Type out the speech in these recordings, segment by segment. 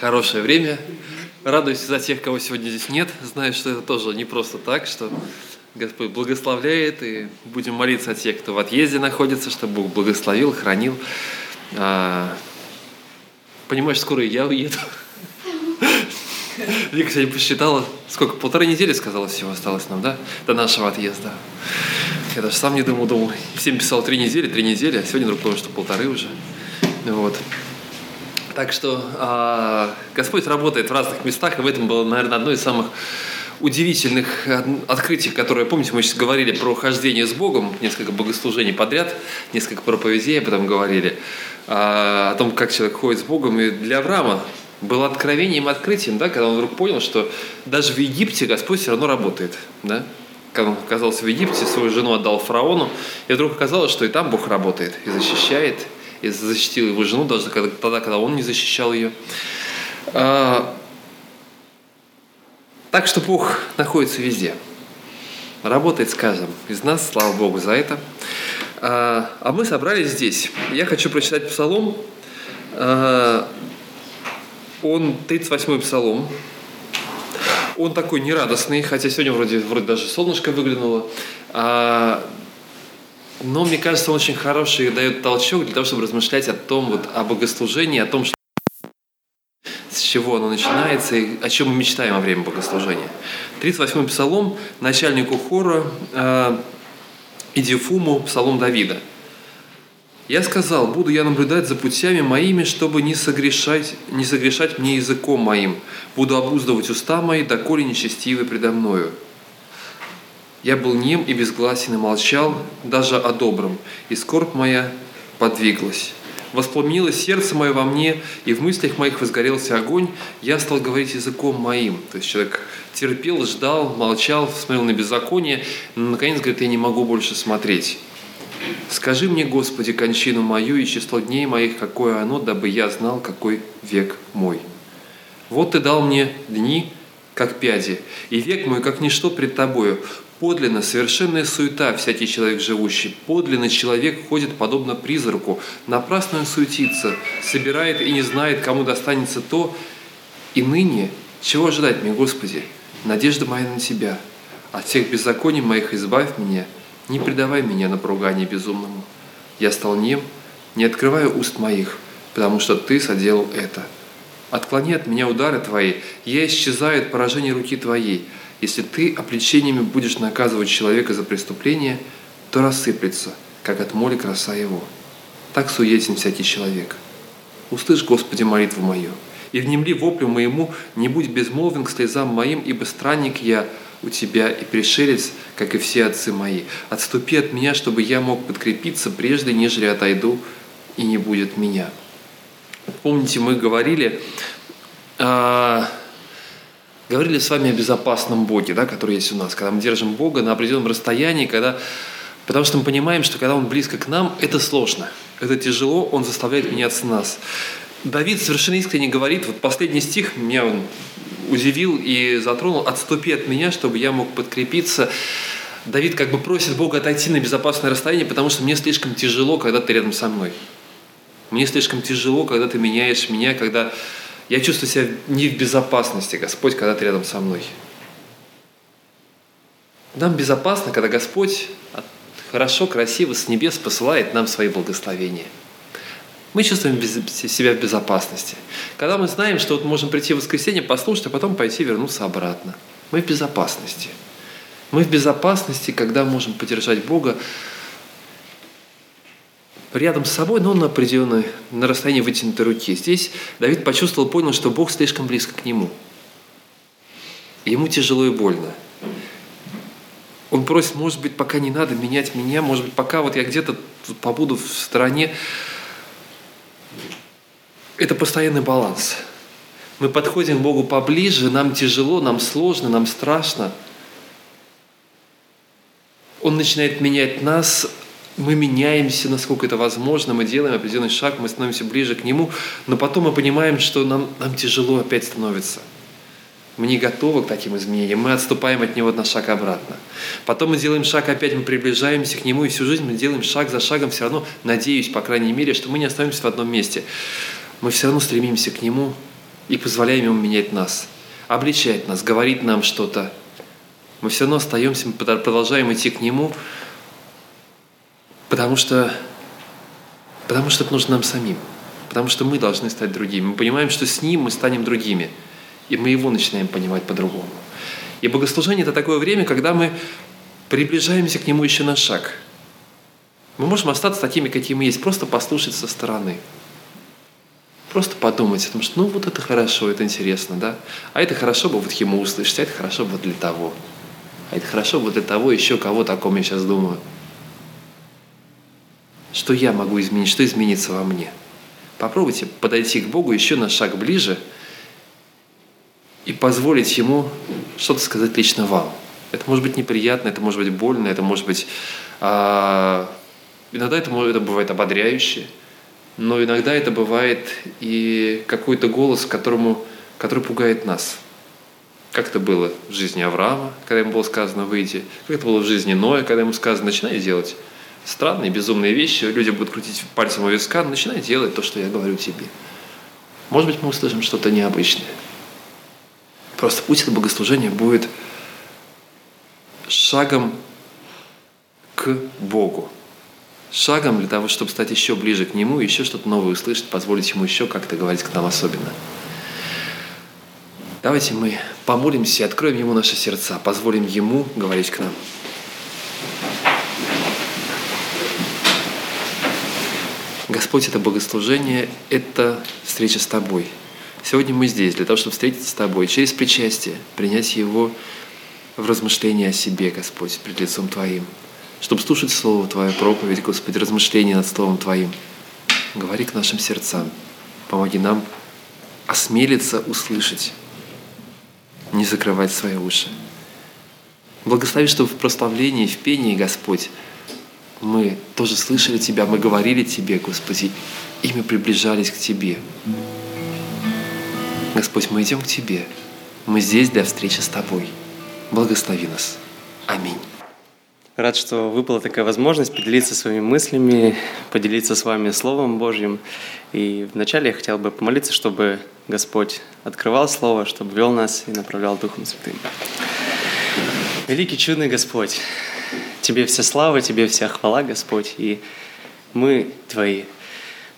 хорошее время. Радуюсь за тех, кого сегодня здесь нет. Знаю, что это тоже не просто так, что Господь благословляет, и будем молиться о тех, кто в отъезде находится, чтобы Бог благословил, хранил. А, понимаешь, скоро и я уеду. Вика сегодня посчитала, сколько, полторы недели, сказала, всего осталось нам, да, до нашего отъезда. Я даже сам не думал, думал, всем писал три недели, три недели, а сегодня вдруг понял, что полторы уже. Вот. Так что э, Господь работает в разных местах, и в этом было, наверное, одно из самых удивительных открытий, которые, помните, мы сейчас говорили про хождение с Богом, несколько богослужений подряд, несколько проповедей, а потом говорили э, о том, как человек ходит с Богом. И для Авраама было откровением, открытием, да, когда он вдруг понял, что даже в Египте Господь все равно работает. Да? Когда он оказался в Египте, свою жену отдал фараону, и вдруг оказалось, что и там Бог работает, и защищает, и защитил его жену даже тогда, когда он не защищал ее. А, так что Бог находится везде. Работает с каждым из нас, слава Богу за это. А, а мы собрались здесь. Я хочу прочитать псалом. А, он 38-й псалом. Он такой нерадостный, хотя сегодня вроде, вроде даже солнышко выглянуло. Но мне кажется, он очень хороший дает толчок для того, чтобы размышлять о том, вот, о богослужении, о том, что с чего оно начинается и о чем мы мечтаем во время богослужения. 38-й псалом начальнику хора э, Идифуму, псалом Давида. «Я сказал, буду я наблюдать за путями моими, чтобы не согрешать, не согрешать мне языком моим. Буду обуздывать уста мои, доколе нечестивы предо мною. Я был нем и безгласен и молчал даже о добром, и скорбь моя подвиглась. Воспламенилось сердце мое во мне, и в мыслях моих возгорелся огонь, я стал говорить языком моим. То есть человек терпел, ждал, молчал, смотрел на беззаконие, но наконец говорит, я не могу больше смотреть. Скажи мне, Господи, кончину мою и число дней моих, какое оно, дабы я знал, какой век мой. Вот ты дал мне дни, как пяди, и век мой, как ничто пред тобою. Подлинно, совершенная суета всякий человек живущий. Подлинно человек ходит подобно призраку. Напрасно он суетится, собирает и не знает, кому достанется то. И ныне, чего ожидать мне, Господи? Надежда моя на Тебя. От всех беззаконий моих избавь меня. Не предавай меня на поругание безумному. Я стал нем, не открываю уст моих, потому что Ты соделал это. Отклони от меня удары Твои, я исчезаю от поражения руки Твоей. Если ты обличениями будешь наказывать человека за преступление, то рассыплется, как от моли краса его. Так суетен всякий человек. Услышь, Господи, молитву мою, и внемли воплю моему, не будь безмолвен к слезам моим, ибо странник я у тебя и пришелец, как и все отцы мои. Отступи от меня, чтобы я мог подкрепиться прежде, нежели отойду, и не будет меня. Помните, мы говорили, а, говорили с вами о безопасном Боге, да, который есть у нас, когда мы держим Бога на определенном расстоянии, когда, потому что мы понимаем, что когда Он близко к нам, это сложно, это тяжело, Он заставляет меняться нас. Давид совершенно искренне говорит, вот последний стих меня он удивил и затронул, «Отступи от меня, чтобы я мог подкрепиться». Давид как бы просит Бога отойти на безопасное расстояние, потому что мне слишком тяжело, когда ты рядом со мной. Мне слишком тяжело, когда ты меняешь меня, когда я чувствую себя не в безопасности, Господь, когда ты рядом со мной. Нам безопасно, когда Господь хорошо, красиво с небес посылает нам свои благословения. Мы чувствуем себя в безопасности. Когда мы знаем, что вот можем прийти в воскресенье, послушать, а потом пойти вернуться обратно. Мы в безопасности. Мы в безопасности, когда можем поддержать Бога рядом с собой, но на определенной, на расстоянии вытянутой руки. Здесь Давид почувствовал, понял, что Бог слишком близко к нему. ему тяжело и больно. Он просит, может быть, пока не надо менять меня, может быть, пока вот я где-то побуду в стороне. Это постоянный баланс. Мы подходим к Богу поближе, нам тяжело, нам сложно, нам страшно. Он начинает менять нас, мы меняемся, насколько это возможно, мы делаем определенный шаг, мы становимся ближе к Нему, но потом мы понимаем, что нам, нам тяжело опять становится. Мы не готовы к таким изменениям, мы отступаем от Него на шаг обратно. Потом мы делаем шаг опять, мы приближаемся к Нему, и всю жизнь мы делаем шаг за шагом, все равно, надеюсь, по крайней мере, что мы не останемся в одном месте. Мы все равно стремимся к Нему, и позволяем Ему менять нас, обличать нас, говорить нам что-то, мы все равно остаемся, мы продолжаем идти к Нему, потому что, потому что это нужно нам самим, потому что мы должны стать другими. Мы понимаем, что с Ним мы станем другими, и мы Его начинаем понимать по-другому. И богослужение – это такое время, когда мы приближаемся к Нему еще на шаг. Мы можем остаться такими, какие мы есть, просто послушать со стороны. Просто подумать о том, что ну вот это хорошо, это интересно, да? А это хорошо бы вот ему услышать, а это хорошо бы для того. А это хорошо бы для того еще кого таком я сейчас думаю. Что я могу изменить, что изменится во мне? Попробуйте подойти к Богу еще на шаг ближе и позволить Ему что-то сказать лично вам. Это может быть неприятно, это может быть больно, это может быть... А, иногда это, это бывает ободряюще, но иногда это бывает и какой-то голос, которому, который пугает нас. Как это было в жизни Авраама, когда ему было сказано «выйди», как это было в жизни Ноя, когда ему сказано «начинай делать» странные, безумные вещи, люди будут крутить пальцем у виска, начинай делать то, что я говорю тебе. Может быть, мы услышим что-то необычное. Просто путь это богослужение будет шагом к Богу. Шагом для того, чтобы стать еще ближе к Нему, еще что-то новое услышать, позволить Ему еще как-то говорить к нам особенно. Давайте мы помолимся и откроем Ему наши сердца, позволим Ему говорить к нам. Господь, это богослужение, это встреча с Тобой. Сегодня мы здесь для того, чтобы встретиться с Тобой, через причастие, принять Его в размышление о себе, Господь, перед лицом Твоим, чтобы слушать Слово Твое, проповедь, Господи, размышления над Словом Твоим. Говори к нашим сердцам, помоги нам осмелиться услышать, не закрывать свои уши. Благослови, чтобы в прославлении, в пении, Господь, мы тоже слышали Тебя, мы говорили Тебе, Господи, и мы приближались к Тебе. Господь, мы идем к Тебе. Мы здесь для встречи с Тобой. Благослови нас. Аминь. Рад, что выпала такая возможность поделиться своими мыслями, поделиться с вами Словом Божьим. И вначале я хотел бы помолиться, чтобы Господь открывал Слово, чтобы вел нас и направлял Духом Святым. Великий чудный Господь, Тебе вся слава, Тебе вся хвала, Господь, и мы Твои.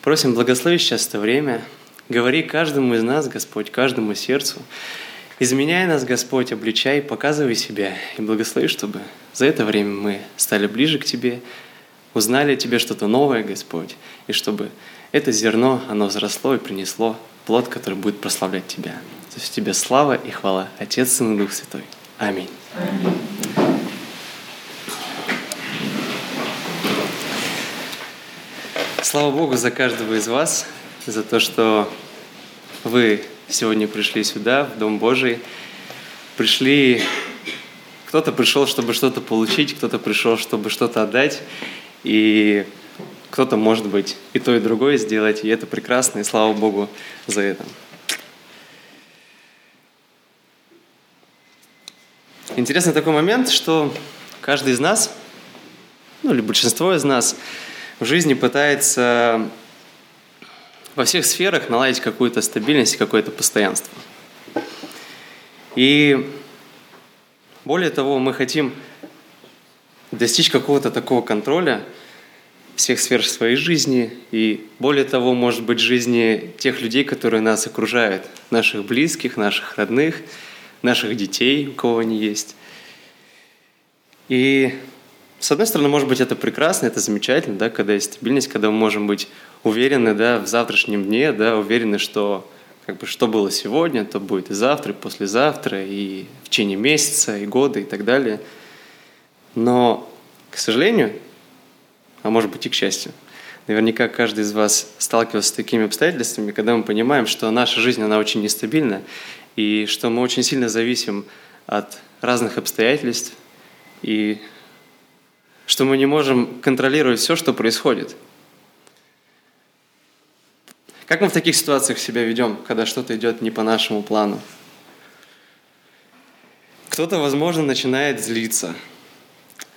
Просим, благослови сейчас это время, говори каждому из нас, Господь, каждому сердцу, Изменяй нас, Господь, обличай, показывай себя и благослови, чтобы за это время мы стали ближе к Тебе, узнали о Тебе что-то новое, Господь, и чтобы это зерно, оно взросло и принесло плод, который будет прославлять Тебя. За все Тебе слава и хвала, Отец, Сын и Дух Святой. Аминь. Аминь. Слава Богу за каждого из вас, за то, что вы сегодня пришли сюда, в Дом Божий, пришли, кто-то пришел, чтобы что-то получить, кто-то пришел, чтобы что-то отдать, и кто-то, может быть, и то, и другое сделать, и это прекрасно, и слава Богу за это. Интересный такой момент, что каждый из нас, ну или большинство из нас, в жизни пытается во всех сферах наладить какую-то стабильность, какое-то постоянство. И более того, мы хотим достичь какого-то такого контроля всех сфер своей жизни и более того, может быть, жизни тех людей, которые нас окружают, наших близких, наших родных, наших детей, у кого они есть. И с одной стороны, может быть, это прекрасно, это замечательно, да, когда есть стабильность, когда мы можем быть уверены да, в завтрашнем дне, да, уверены, что как бы, что было сегодня, то будет и завтра, и послезавтра, и в течение месяца, и года, и так далее. Но, к сожалению, а может быть и к счастью, наверняка каждый из вас сталкивался с такими обстоятельствами, когда мы понимаем, что наша жизнь, она очень нестабильна, и что мы очень сильно зависим от разных обстоятельств, и что мы не можем контролировать все, что происходит. Как мы в таких ситуациях себя ведем, когда что-то идет не по нашему плану? Кто-то, возможно, начинает злиться.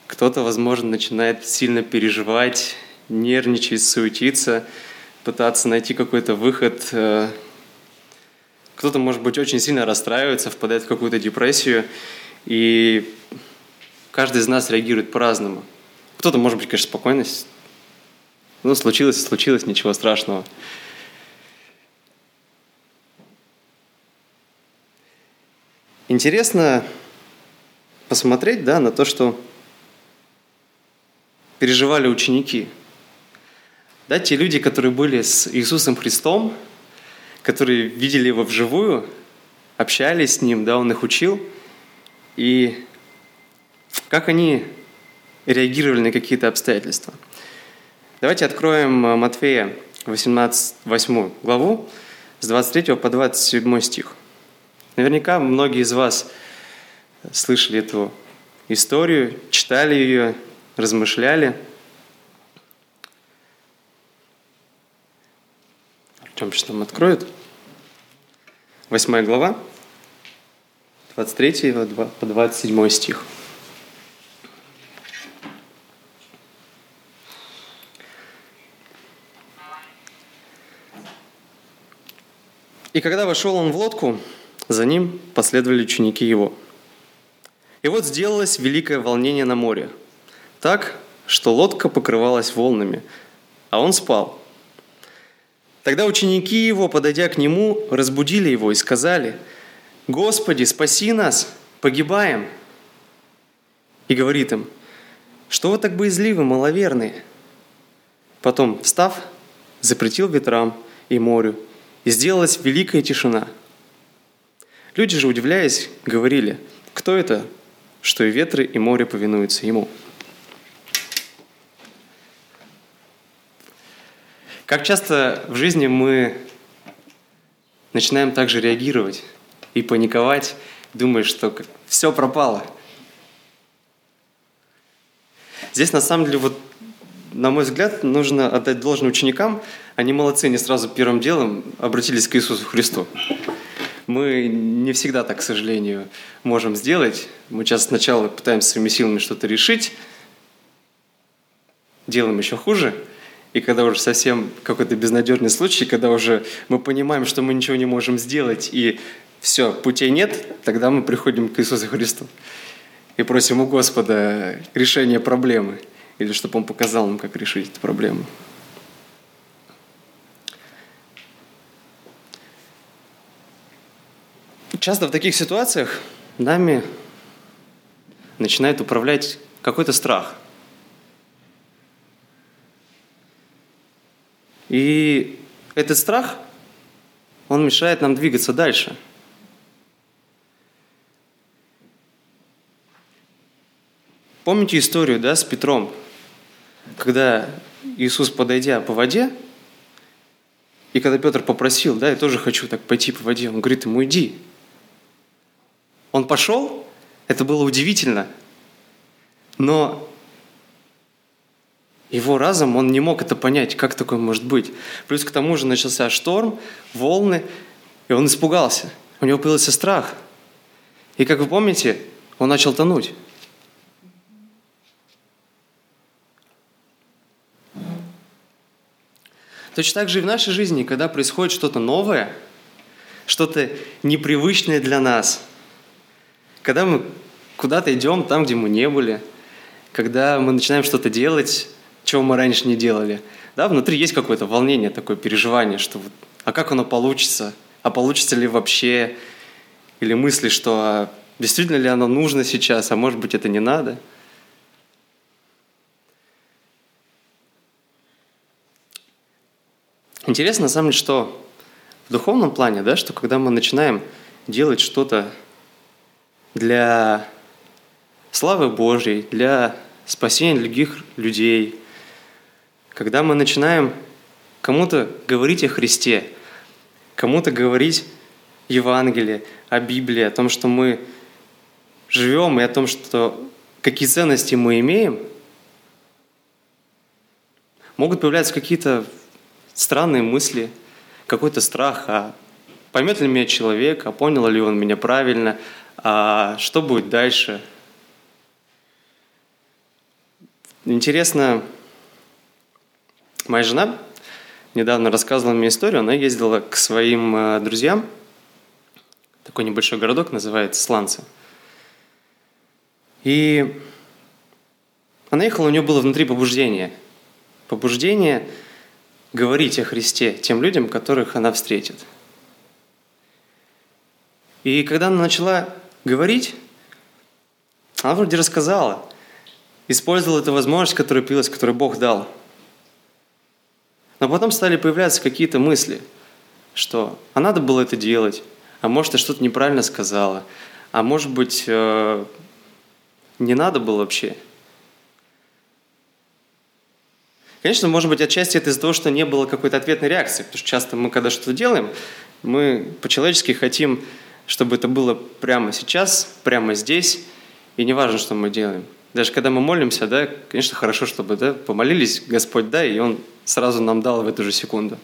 Кто-то, возможно, начинает сильно переживать, нервничать, суетиться, пытаться найти какой-то выход. Э, Кто-то, может быть, очень сильно расстраивается, впадает в какую-то депрессию, и каждый из нас реагирует по-разному. Кто-то, может быть, конечно, спокойно, ну, случилось случилось, ничего страшного. Интересно посмотреть да, на то, что переживали ученики. Да, те люди, которые были с Иисусом Христом, которые видели его вживую, общались с ним, да, он их учил, и как они реагировали на какие-то обстоятельства. Давайте откроем Матфея 18, 8 главу с 23 по 27 стих. Наверняка многие из вас слышали эту историю, читали ее, размышляли. Артем сейчас нам откроет. Восьмая глава, 23 по 27 стих. И когда вошел он в лодку, за ним последовали ученики его. И вот сделалось великое волнение на море, так, что лодка покрывалась волнами, а он спал. Тогда ученики его, подойдя к нему, разбудили его и сказали, «Господи, спаси нас, погибаем!» И говорит им, «Что вы так боязливы, маловерные?» Потом, встав, запретил ветрам и морю, и сделалась великая тишина – Люди же, удивляясь, говорили, кто это, что и ветры, и море повинуются ему. Как часто в жизни мы начинаем также реагировать и паниковать, думая, что все пропало. Здесь на самом деле, вот, на мой взгляд, нужно отдать должное ученикам. Они молодцы, они сразу первым делом обратились к Иисусу Христу. Мы не всегда так, к сожалению, можем сделать. Мы часто сначала пытаемся своими силами что-то решить, делаем еще хуже, и когда уже совсем какой-то безнадежный случай, когда уже мы понимаем, что мы ничего не можем сделать, и все, путей нет, тогда мы приходим к Иисусу Христу и просим у Господа решения проблемы, или чтобы Он показал нам, как решить эту проблему. Часто в таких ситуациях нами начинает управлять какой-то страх. И этот страх, он мешает нам двигаться дальше. Помните историю да, с Петром, когда Иисус, подойдя по воде, и когда Петр попросил, да, я тоже хочу так пойти по воде, он говорит ему, иди, он пошел, это было удивительно, но его разум, он не мог это понять, как такое может быть. Плюс к тому же начался шторм, волны, и он испугался. У него появился страх. И как вы помните, он начал тонуть. Точно так же и в нашей жизни, когда происходит что-то новое, что-то непривычное для нас – когда мы куда-то идем там, где мы не были, когда мы начинаем что-то делать, чего мы раньше не делали, да, внутри есть какое-то волнение, такое переживание, что вот, а как оно получится, а получится ли вообще, или мысли, что а действительно ли оно нужно сейчас, а может быть это не надо. Интересно, на самом деле, что в духовном плане, да, что когда мы начинаем делать что-то для славы Божьей, для спасения других людей. Когда мы начинаем кому-то говорить о Христе, кому-то говорить Евангелие, о Библии, о том, что мы живем, и о том, что какие ценности мы имеем, могут появляться какие-то странные мысли, какой-то страх, а поймет ли меня человек, а понял ли он меня правильно, а что будет дальше? Интересно, моя жена недавно рассказывала мне историю. Она ездила к своим э, друзьям такой небольшой городок, называется Сланцы. И она ехала, у нее было внутри побуждение. Побуждение говорить о Христе тем людям, которых она встретит. И когда она начала говорить, она вроде рассказала, использовала эту возможность, которая появилась, которую Бог дал. Но потом стали появляться какие-то мысли, что а надо было это делать, а может, я что-то неправильно сказала, а может быть, э, не надо было вообще. Конечно, может быть, отчасти это из-за того, что не было какой-то ответной реакции, потому что часто мы, когда что-то делаем, мы по-человечески хотим, чтобы это было прямо сейчас, прямо здесь, и не важно, что мы делаем. Даже когда мы молимся, да, конечно, хорошо, чтобы да, помолились, Господь, да, и Он сразу нам дал в эту же секунду.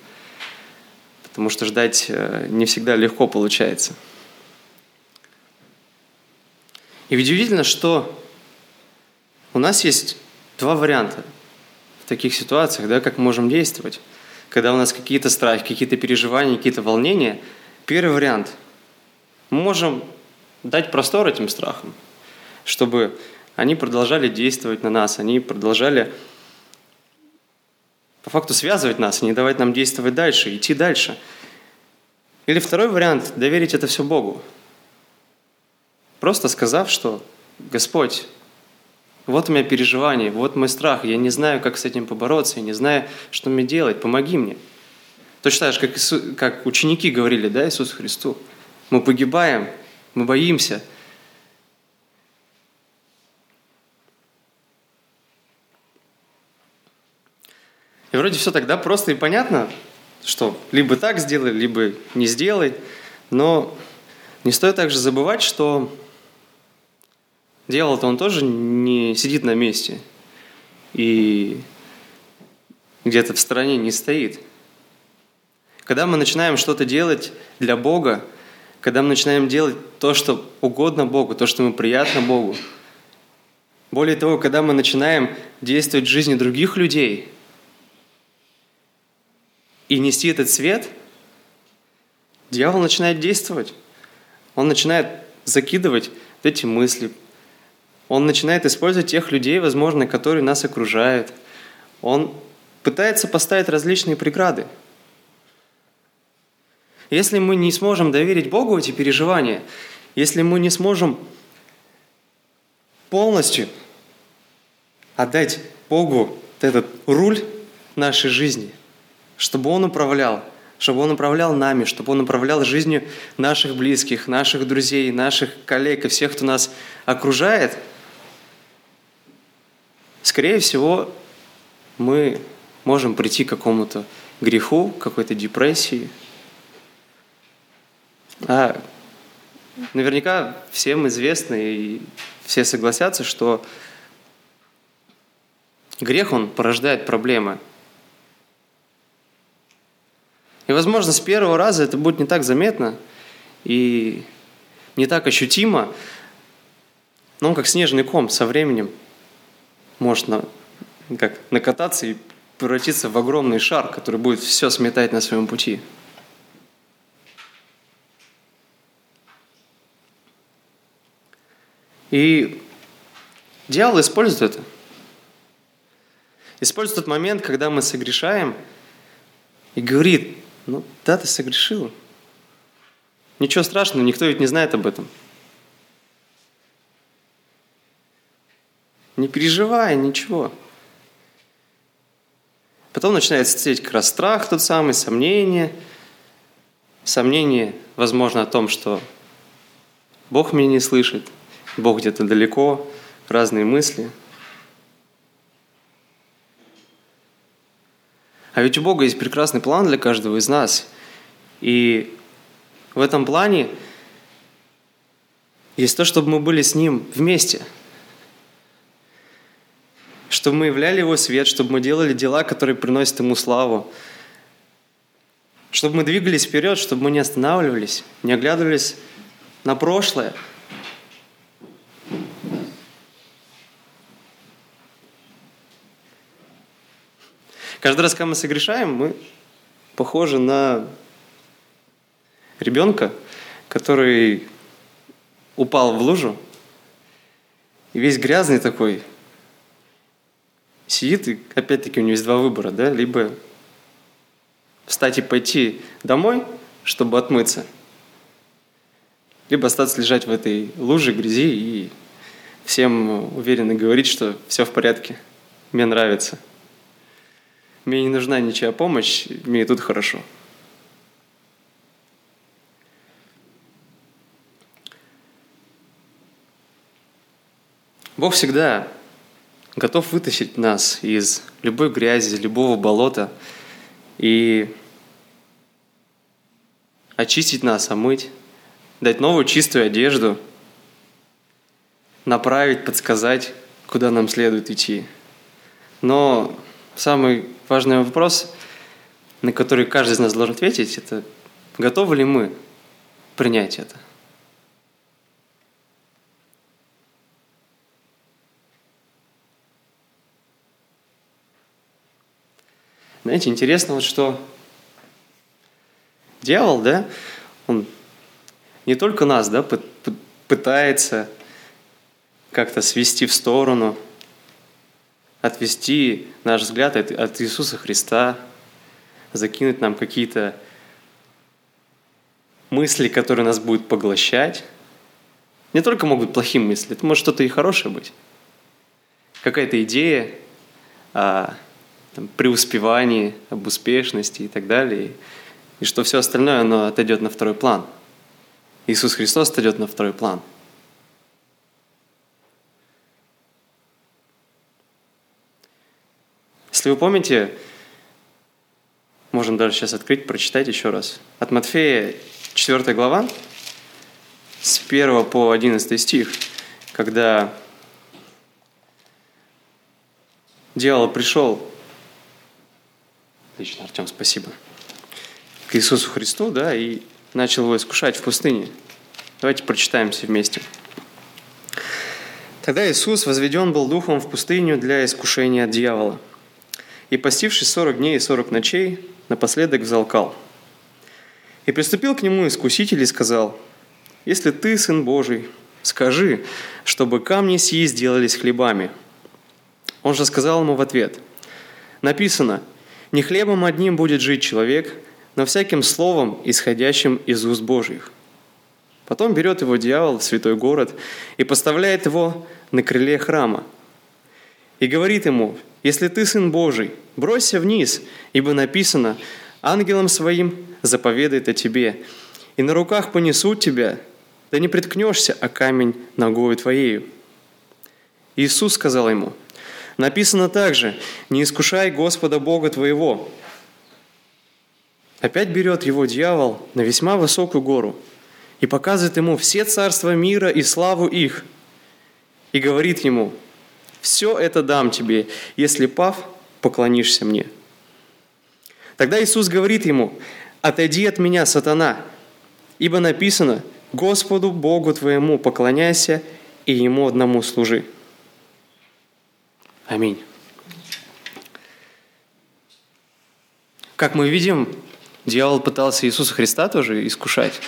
Потому что ждать э, не всегда легко получается. И удивительно, что у нас есть два варианта в таких ситуациях, да, как мы можем действовать. Когда у нас какие-то страхи, какие-то переживания, какие-то волнения. Первый вариант. Мы можем дать простор этим страхам, чтобы они продолжали действовать на нас, они продолжали по факту связывать нас не давать нам действовать дальше, идти дальше. Или второй вариант – доверить это все Богу. Просто сказав, что «Господь, вот у меня переживание, вот мой страх, я не знаю, как с этим побороться, я не знаю, что мне делать, помоги мне». Точно так же, как, Иисус, как ученики говорили, да, Иисусу Христу. Мы погибаем, мы боимся – И вроде все тогда просто и понятно, что либо так сделай, либо не сделай. Но не стоит также забывать, что дьявол-то он тоже не сидит на месте и где-то в стороне не стоит. Когда мы начинаем что-то делать для Бога, когда мы начинаем делать то, что угодно Богу, то, что мы приятно Богу, более того, когда мы начинаем действовать в жизни других людей – и нести этот свет, дьявол начинает действовать. Он начинает закидывать эти мысли. Он начинает использовать тех людей, возможно, которые нас окружают. Он пытается поставить различные преграды. Если мы не сможем доверить Богу эти переживания, если мы не сможем полностью отдать Богу этот руль нашей жизни, чтобы Он управлял, чтобы Он управлял нами, чтобы Он управлял жизнью наших близких, наших друзей, наших коллег и всех, кто нас окружает, скорее всего, мы можем прийти к какому-то греху, какой-то депрессии. А наверняка всем известно и все согласятся, что грех, он порождает проблемы – и, возможно, с первого раза это будет не так заметно и не так ощутимо, но он как снежный ком со временем может на, как, накататься и превратиться в огромный шар, который будет все сметать на своем пути. И дьявол использует это. Использует тот момент, когда мы согрешаем, и говорит, ну, да, ты согрешил. Ничего страшного, никто ведь не знает об этом. Не переживай, ничего. Потом начинает сидеть как раз страх тот самый, сомнение. Сомнение, возможно, о том, что Бог меня не слышит, Бог где-то далеко, разные мысли – А ведь у Бога есть прекрасный план для каждого из нас. И в этом плане есть то, чтобы мы были с Ним вместе. Чтобы мы являли Его свет, чтобы мы делали дела, которые приносят Ему славу. Чтобы мы двигались вперед, чтобы мы не останавливались, не оглядывались на прошлое – Каждый раз, когда мы согрешаем, мы похожи на ребенка, который упал в лужу, и весь грязный такой, сидит, и опять-таки у него есть два выбора, да, либо встать и пойти домой, чтобы отмыться, либо остаться лежать в этой луже грязи и всем уверенно говорить, что все в порядке, мне нравится. Мне не нужна ничья помощь, мне тут хорошо. Бог всегда готов вытащить нас из любой грязи, любого болота и очистить нас, омыть, дать новую чистую одежду, направить, подсказать, куда нам следует идти. Но самый важный вопрос, на который каждый из нас должен ответить, это готовы ли мы принять это? Знаете, интересно вот что дьявол, да, он не только нас, да, пытается как-то свести в сторону, отвести наш взгляд от, от Иисуса Христа, закинуть нам какие-то мысли, которые нас будут поглощать. Не только могут плохие мысли, это может что-то и хорошее быть. Какая-то идея, а, там, преуспевании, об успешности и так далее. И что все остальное, оно отойдет на второй план. Иисус Христос отойдет на второй план. Если вы помните, можем даже сейчас открыть, прочитать еще раз. От Матфея 4 глава, с 1 по 11 стих, когда дьявол пришел Отлично, Артем, спасибо. К Иисусу Христу, да, и начал его искушать в пустыне. Давайте прочитаем все вместе. Тогда Иисус возведен был духом в пустыню для искушения от дьявола. И постившись сорок дней и сорок ночей, напоследок взалкал. И приступил к нему искуситель и сказал, «Если ты, Сын Божий, скажи, чтобы камни сии сделались хлебами». Он же сказал ему в ответ, «Написано, не хлебом одним будет жить человек, но всяким словом, исходящим из уст Божьих. Потом берет его дьявол в святой город и поставляет его на крыле храма. И говорит ему, если ты сын Божий, бросься вниз, ибо написано, ангелам своим заповедает о тебе, и на руках понесут тебя, да не приткнешься о камень ногою твоею. Иисус сказал ему – Написано также, не искушай Господа Бога твоего. Опять берет его дьявол на весьма высокую гору и показывает ему все царства мира и славу их. И говорит ему, все это дам тебе, если пав, поклонишься мне. Тогда Иисус говорит ему, отойди от меня, сатана, ибо написано, Господу Богу твоему поклоняйся и Ему одному служи. Аминь. Как мы видим, дьявол пытался Иисуса Христа тоже искушать.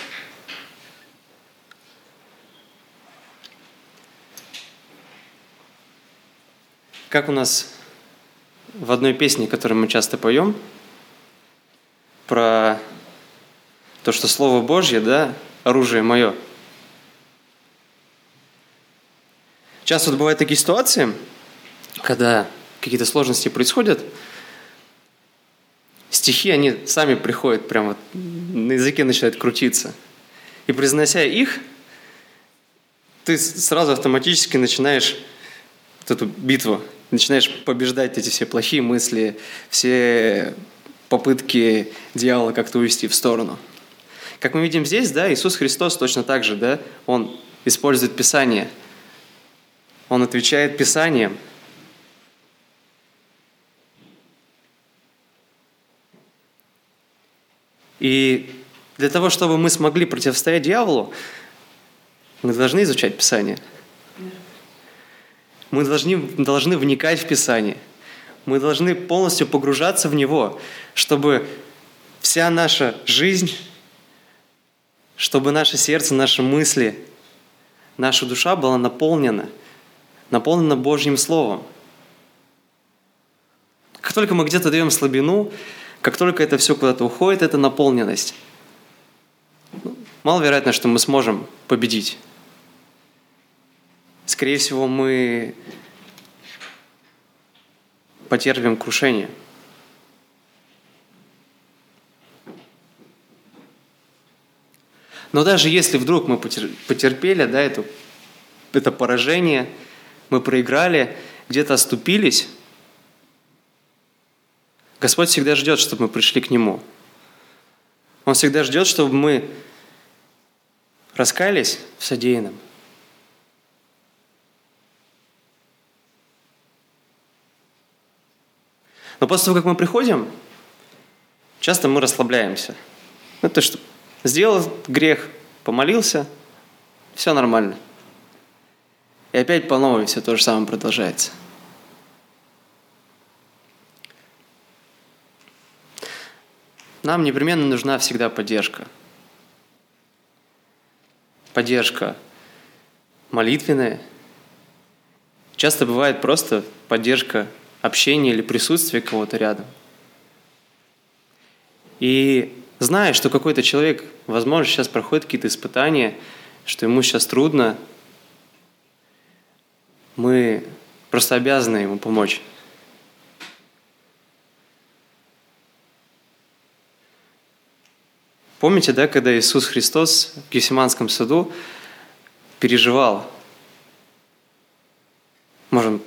Как у нас в одной песне, которую мы часто поем, про то, что Слово Божье, да, оружие мое. Часто вот бывают такие ситуации, когда какие-то сложности происходят, стихи, они сами приходят, прямо на языке начинают крутиться. И произнося их, ты сразу автоматически начинаешь вот эту битву, начинаешь побеждать эти все плохие мысли, все попытки дьявола как-то увести в сторону. Как мы видим здесь, да, Иисус Христос точно так же, да, Он использует Писание. Он отвечает Писанием – И для того, чтобы мы смогли противостоять дьяволу, мы должны изучать Писание. Мы должны, должны вникать в Писание. Мы должны полностью погружаться в него, чтобы вся наша жизнь чтобы наше сердце, наши мысли, наша душа была наполнена, наполнена Божьим Словом. Как только мы где-то даем слабину, как только это все куда-то уходит, это наполненность, маловероятно, что мы сможем победить. Скорее всего, мы потерпим крушение. Но даже если вдруг мы потерпели да, это, это поражение, мы проиграли, где-то оступились, Господь всегда ждет, чтобы мы пришли к Нему. Он всегда ждет, чтобы мы раскаялись в содеянном. Но после того, как мы приходим, часто мы расслабляемся. Ну, то, что сделал грех, помолился, все нормально. И опять по новой все то же самое продолжается. Нам непременно нужна всегда поддержка. Поддержка молитвенная. Часто бывает просто поддержка общения или присутствия кого-то рядом. И зная, что какой-то человек, возможно, сейчас проходит какие-то испытания, что ему сейчас трудно, мы просто обязаны ему помочь. Помните, да, когда Иисус Христос в Гефсиманском саду переживал? Можем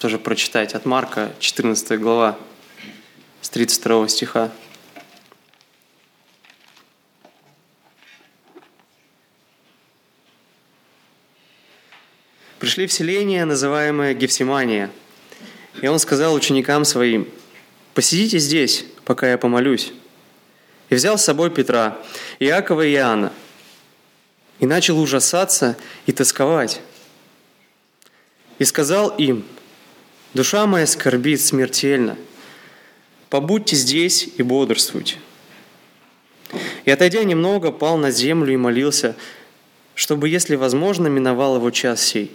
тоже прочитать от Марка, 14 глава, с 32 стиха. Пришли в селение, называемое Гефсимания, и он сказал ученикам своим, «Посидите здесь, пока я помолюсь» и взял с собой Петра, Иакова и Иоанна, и начал ужасаться и тосковать. И сказал им, «Душа моя скорбит смертельно, побудьте здесь и бодрствуйте». И, отойдя немного, пал на землю и молился, чтобы, если возможно, миновал его час сей.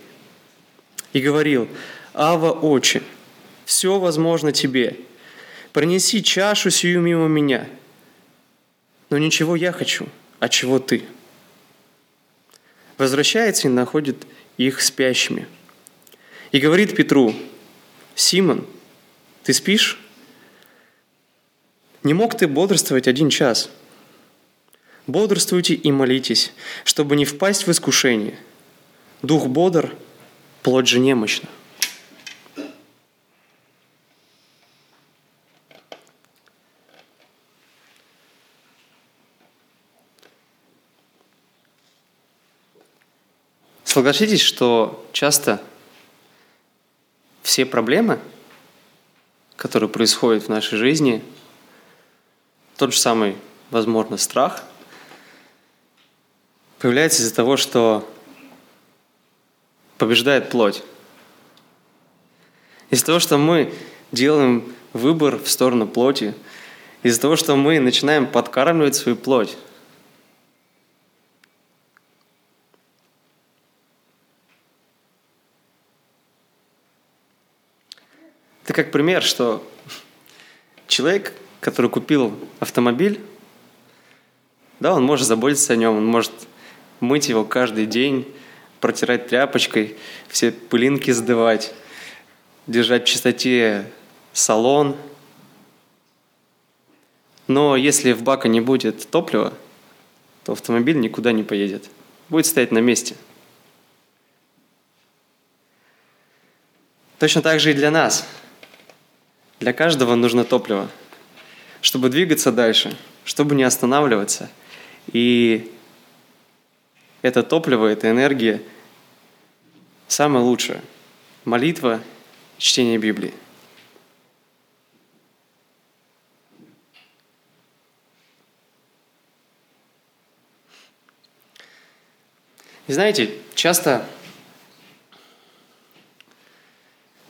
И говорил, «Ава, Отче, все возможно тебе, пронеси чашу сию мимо меня, но ничего я хочу, а чего ты? Возвращается и находит их спящими. И говорит Петру, Симон, ты спишь? Не мог ты бодрствовать один час? Бодрствуйте и молитесь, чтобы не впасть в искушение. Дух бодр, плоть же немощна. Согласитесь, что часто все проблемы, которые происходят в нашей жизни, тот же самый, возможно, страх, появляется из-за того, что побеждает плоть. Из-за того, что мы делаем выбор в сторону плоти, из-за того, что мы начинаем подкармливать свою плоть. Это как пример, что человек, который купил автомобиль, да, он может заботиться о нем, он может мыть его каждый день, протирать тряпочкой, все пылинки сдывать, держать в чистоте салон. Но если в баке не будет топлива, то автомобиль никуда не поедет. Будет стоять на месте. Точно так же и для нас – для каждого нужно топливо, чтобы двигаться дальше, чтобы не останавливаться. И это топливо, эта энергия самое лучшее. Молитва, чтение Библии. И знаете, часто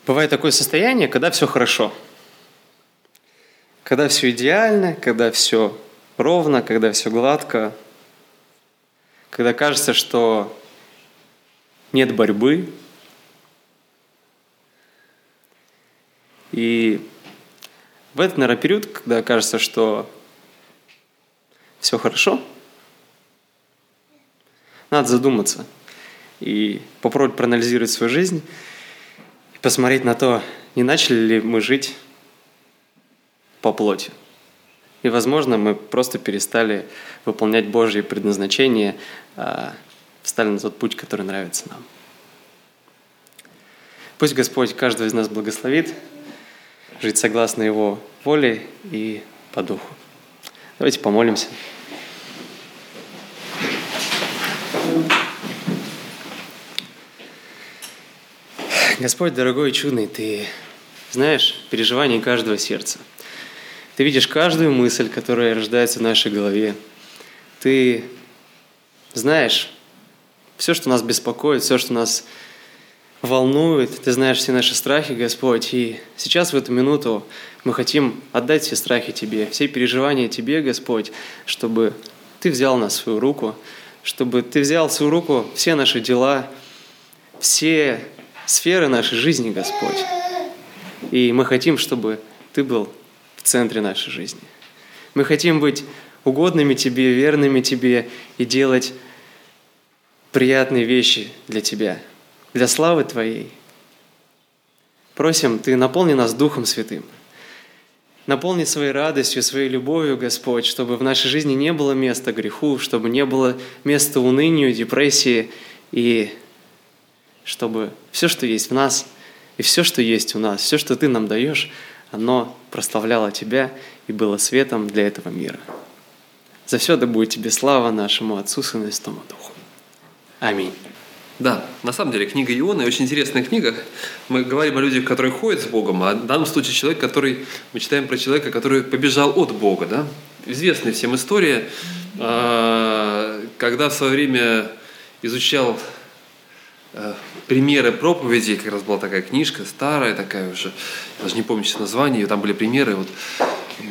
бывает такое состояние, когда все хорошо – когда все идеально, когда все ровно, когда все гладко. когда кажется, что нет борьбы, и в этот, наверное, период, когда кажется, что все хорошо, надо задуматься и попробовать проанализировать свою жизнь и посмотреть на то, не начали ли мы жить по плоти. И, возможно, мы просто перестали выполнять Божье предназначение, а встали на тот путь, который нравится нам. Пусть Господь каждого из нас благословит, жить согласно Его воле и по духу. Давайте помолимся. Господь, дорогой и чудный, Ты знаешь переживания каждого сердца. Ты видишь каждую мысль, которая рождается в нашей голове. Ты знаешь все, что нас беспокоит, все, что нас волнует. Ты знаешь все наши страхи, Господь. И сейчас, в эту минуту, мы хотим отдать все страхи Тебе, все переживания Тебе, Господь, чтобы Ты взял нас в свою руку, чтобы Ты взял в свою руку все наши дела, все сферы нашей жизни, Господь. И мы хотим, чтобы Ты был центре нашей жизни. Мы хотим быть угодными Тебе, верными Тебе и делать приятные вещи для Тебя, для славы Твоей. Просим, Ты наполни нас Духом Святым. Наполни своей радостью, своей любовью, Господь, чтобы в нашей жизни не было места греху, чтобы не было места унынию, депрессии и чтобы все, что есть в нас, и все, что есть у нас, все, что Ты нам даешь, оно прославляло Тебя и было светом для этого мира. За все да будет Тебе слава нашему Отцу, Сыну и Святому Духу. Аминь. Да, на самом деле книга Ионы очень интересная книга. Мы говорим о людях, которые ходят с Богом, а в данном случае человек, который мы читаем про человека, который побежал от Бога, да? Известная всем история, а, когда в свое время изучал примеры проповедей, как раз была такая книжка, старая такая уже, даже не помню сейчас название, там были примеры, вот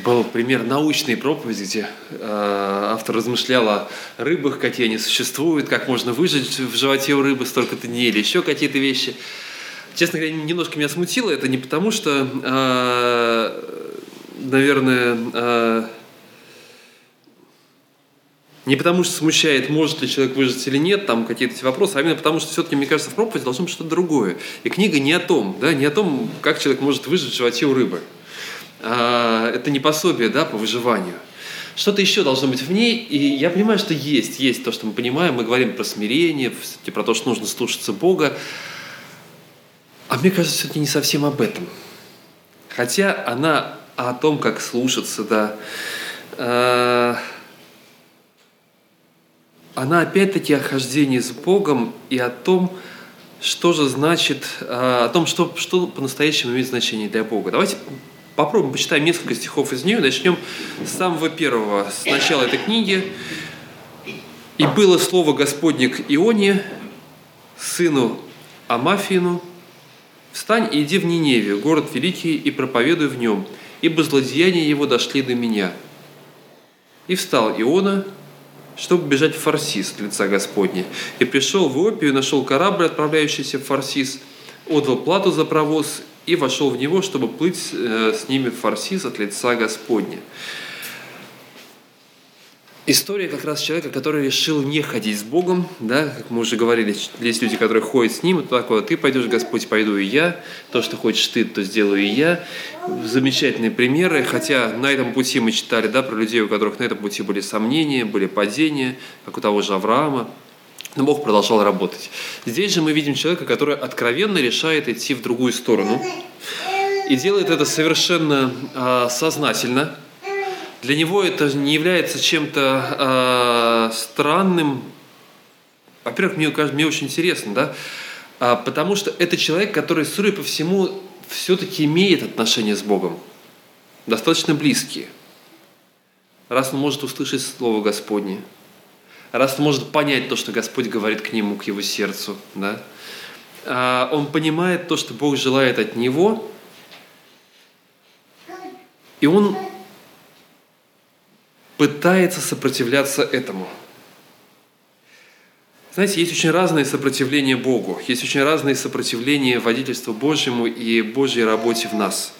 был пример научной проповеди, где э, автор размышлял о рыбах, какие они существуют, как можно выжить в животе у рыбы столько-то дней, или еще какие-то вещи. Честно говоря, немножко меня смутило это не потому, что, э, наверное, э, не потому, что смущает, может ли человек выжить или нет, там какие-то эти вопросы, а именно потому, что все-таки, мне кажется, в проповеди должно быть что-то другое. И книга не о том, да, не о том, как человек может выжить в животе у рыбы. А, это не пособие да, по выживанию. Что-то еще должно быть в ней, и я понимаю, что есть, есть то, что мы понимаем, мы говорим про смирение, про то, что нужно слушаться Бога, а мне кажется, все-таки не совсем об этом. Хотя она о том, как слушаться, да, а, она опять-таки о хождении с Богом и о том, что же значит, а, о том, что, что по-настоящему имеет значение для Бога. Давайте попробуем почитаем несколько стихов из нее. Начнем с самого первого, с начала этой книги. «И было слово Господне к Ионе, сыну Амафину, «Встань и иди в Ниневию, город великий, и проповедуй в нем, ибо злодеяния его дошли до меня». И встал Иона, чтобы бежать в Фарсис лица Господня. И пришел в Иопию, нашел корабль, отправляющийся в Фарсис, отдал плату за провоз и вошел в него, чтобы плыть э, с ними в Фарсис от лица Господня. История как раз человека, который решил не ходить с Богом, да, как мы уже говорили, есть люди, которые ходят с Ним, это такое, ты пойдешь, Господь, пойду и я, то, что хочешь ты, то сделаю и я. Замечательные примеры, хотя на этом пути мы читали, да, про людей, у которых на этом пути были сомнения, были падения, как у того же Авраама, но Бог продолжал работать. Здесь же мы видим человека, который откровенно решает идти в другую сторону и делает это совершенно э, сознательно, для него это не является чем-то э, странным. Во-первых, мне, мне очень интересно, да, а, потому что это человек, который, судя по всему, все-таки имеет отношения с Богом, достаточно близкие. Раз он может услышать Слово Господне, раз он может понять то, что Господь говорит к нему, к его сердцу, да, а, он понимает то, что Бог желает от него, и он пытается сопротивляться этому. Знаете, есть очень разные сопротивления Богу, есть очень разные сопротивления водительству Божьему и Божьей работе в нас.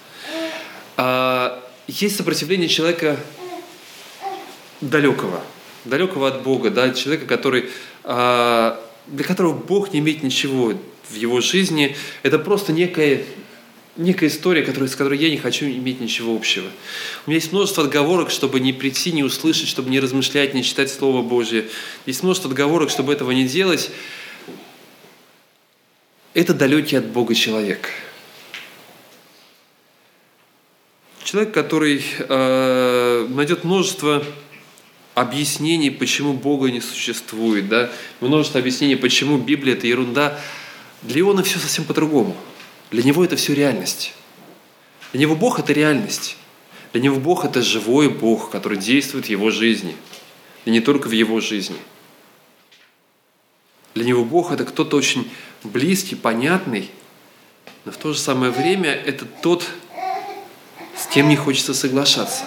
А, есть сопротивление человека далекого, далекого от Бога, да, человека, который, а, для которого Бог не имеет ничего в его жизни. Это просто некая некая история, которая, с которой я не хочу иметь ничего общего. У меня есть множество отговорок, чтобы не прийти, не услышать, чтобы не размышлять, не читать Слово Божье. Есть множество отговорок, чтобы этого не делать. Это далекий от Бога человек. Человек, который э, найдет множество объяснений, почему Бога не существует, да? множество объяснений, почему Библия – это ерунда. Для Иона все совсем по-другому – для него это все реальность. Для него Бог – это реальность. Для него Бог – это живой Бог, который действует в его жизни. И не только в его жизни. Для него Бог – это кто-то очень близкий, понятный, но в то же самое время это тот, с кем не хочется соглашаться.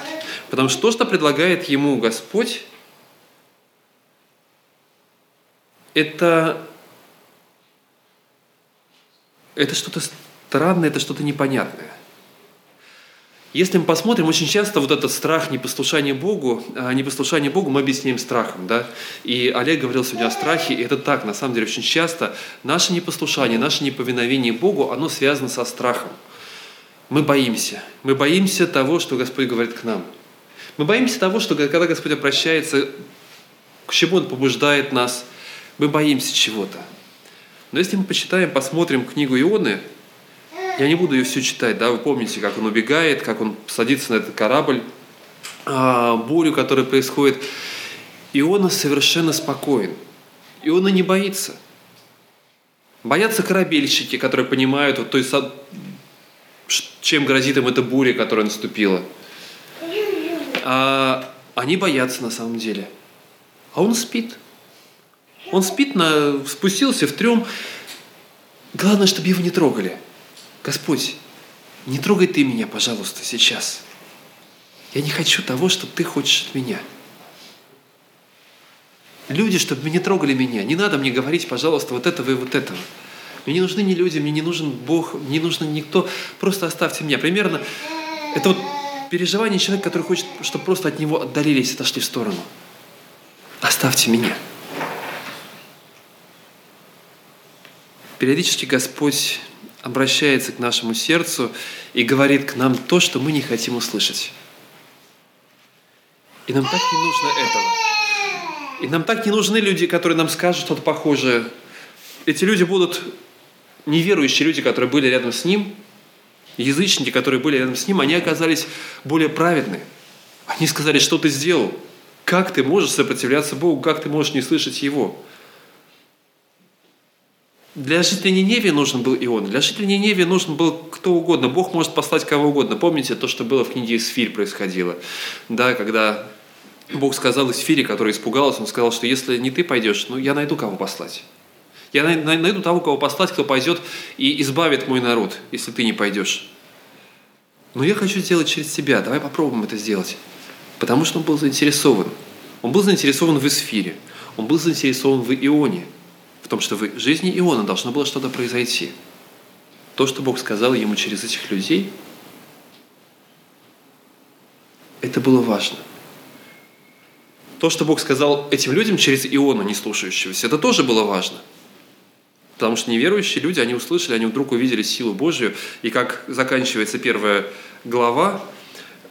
Потому что то, что предлагает ему Господь, это, это что-то странное, это что-то непонятное. Если мы посмотрим, очень часто вот этот страх непослушания Богу, а, непослушание Богу мы объясняем страхом. Да? И Олег говорил сегодня о страхе, и это так, на самом деле, очень часто наше непослушание, наше неповиновение Богу, оно связано со страхом. Мы боимся. Мы боимся того, что Господь говорит к нам. Мы боимся того, что когда Господь обращается, к чему Он побуждает нас, мы боимся чего-то. Но если мы почитаем, посмотрим книгу Ионы, я не буду ее все читать, да, вы помните, как он убегает, как он садится на этот корабль, а, бурю, которая происходит. И он совершенно спокоен. И он и не боится. Боятся корабельщики, которые понимают, вот, то есть, чем грозит им эта буря, которая наступила. А, они боятся на самом деле. А он спит. Он спит, на, спустился в трем. Главное, чтобы его не трогали – Господь, не трогай ты меня, пожалуйста, сейчас. Я не хочу того, что ты хочешь от меня. Люди, чтобы не трогали меня. Не надо мне говорить, пожалуйста, вот этого и вот этого. Мне не нужны ни люди, мне не нужен Бог, мне не нужен никто. Просто оставьте меня. Примерно это вот переживание человека, который хочет, чтобы просто от него отдалились, отошли в сторону. Оставьте меня. Периодически Господь обращается к нашему сердцу и говорит к нам то, что мы не хотим услышать. И нам так не нужно этого. И нам так не нужны люди, которые нам скажут что-то похожее. Эти люди будут неверующие люди, которые были рядом с ним, язычники, которые были рядом с ним, они оказались более праведны. Они сказали, что ты сделал? Как ты можешь сопротивляться Богу? Как ты можешь не слышать Его? Для жителей Ниневии нужен был Ион, для жителей Ниневии нужен был кто угодно. Бог может послать кого угодно. Помните то, что было в книге Исфирь происходило? Да, когда Бог сказал Исфире, который испугался, он сказал, что если не ты пойдешь, ну я найду кого послать. Я найду того, кого послать, кто пойдет и избавит мой народ, если ты не пойдешь. Но я хочу сделать через тебя. Давай попробуем это сделать. Потому что он был заинтересован. Он был заинтересован в Исфире. Он был заинтересован в Ионе – в том, что в жизни Иона должно было что-то произойти. То, что Бог сказал ему через этих людей, это было важно. То, что Бог сказал этим людям через Иона, не слушающегося, это тоже было важно. Потому что неверующие люди, они услышали, они вдруг увидели силу Божью. И как заканчивается первая глава, 15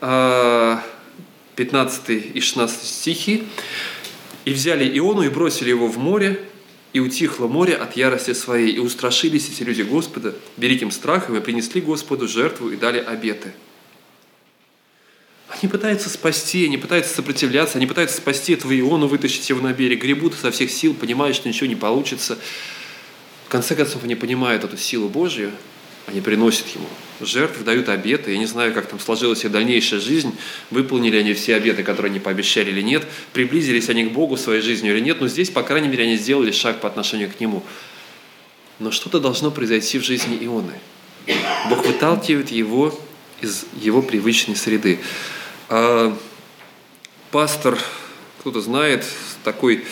а, и 16 стихи, «И взяли Иону и бросили его в море, и утихло море от ярости своей, и устрашились эти люди Господа великим страхом, и принесли Господу жертву и дали обеты. Они пытаются спасти, они пытаются сопротивляться, они пытаются спасти этого Иону, вытащить его на берег, гребут со всех сил, понимая, что ничего не получится. В конце концов, они понимают эту силу Божью, они приносят ему жертвы, дают обеты. Я не знаю, как там сложилась их дальнейшая жизнь, выполнили они все обеты, которые они пообещали или нет, приблизились они к Богу своей жизнью или нет, но здесь, по крайней мере, они сделали шаг по отношению к Нему. Но что-то должно произойти в жизни Ионы. Бог выталкивает его из его привычной среды. А, пастор, кто-то знает, такой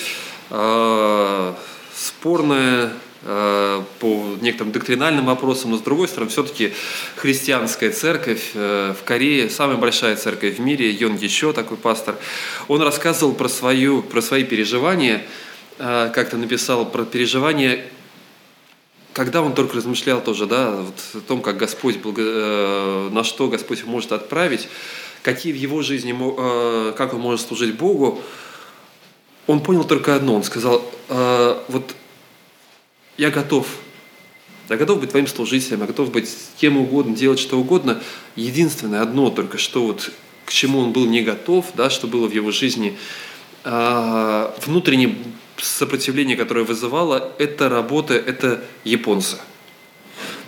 а, спорная по некоторым доктринальным вопросам, но с другой стороны, все-таки христианская церковь э, в Корее, самая большая церковь в мире, Йон Еще, такой пастор, он рассказывал про, свою, про свои переживания, э, как-то написал про переживания когда он только размышлял тоже, да, вот о том, как Господь, э, на что Господь может отправить, какие в его жизни, э, как он может служить Богу, он понял только одно. Он сказал, э, вот я готов, я готов быть твоим служителем, я готов быть кем угодно, делать что угодно. Единственное одно только, что вот к чему он был не готов, да, что было в его жизни, внутренне сопротивление, которое вызывало, это работа, это японцы.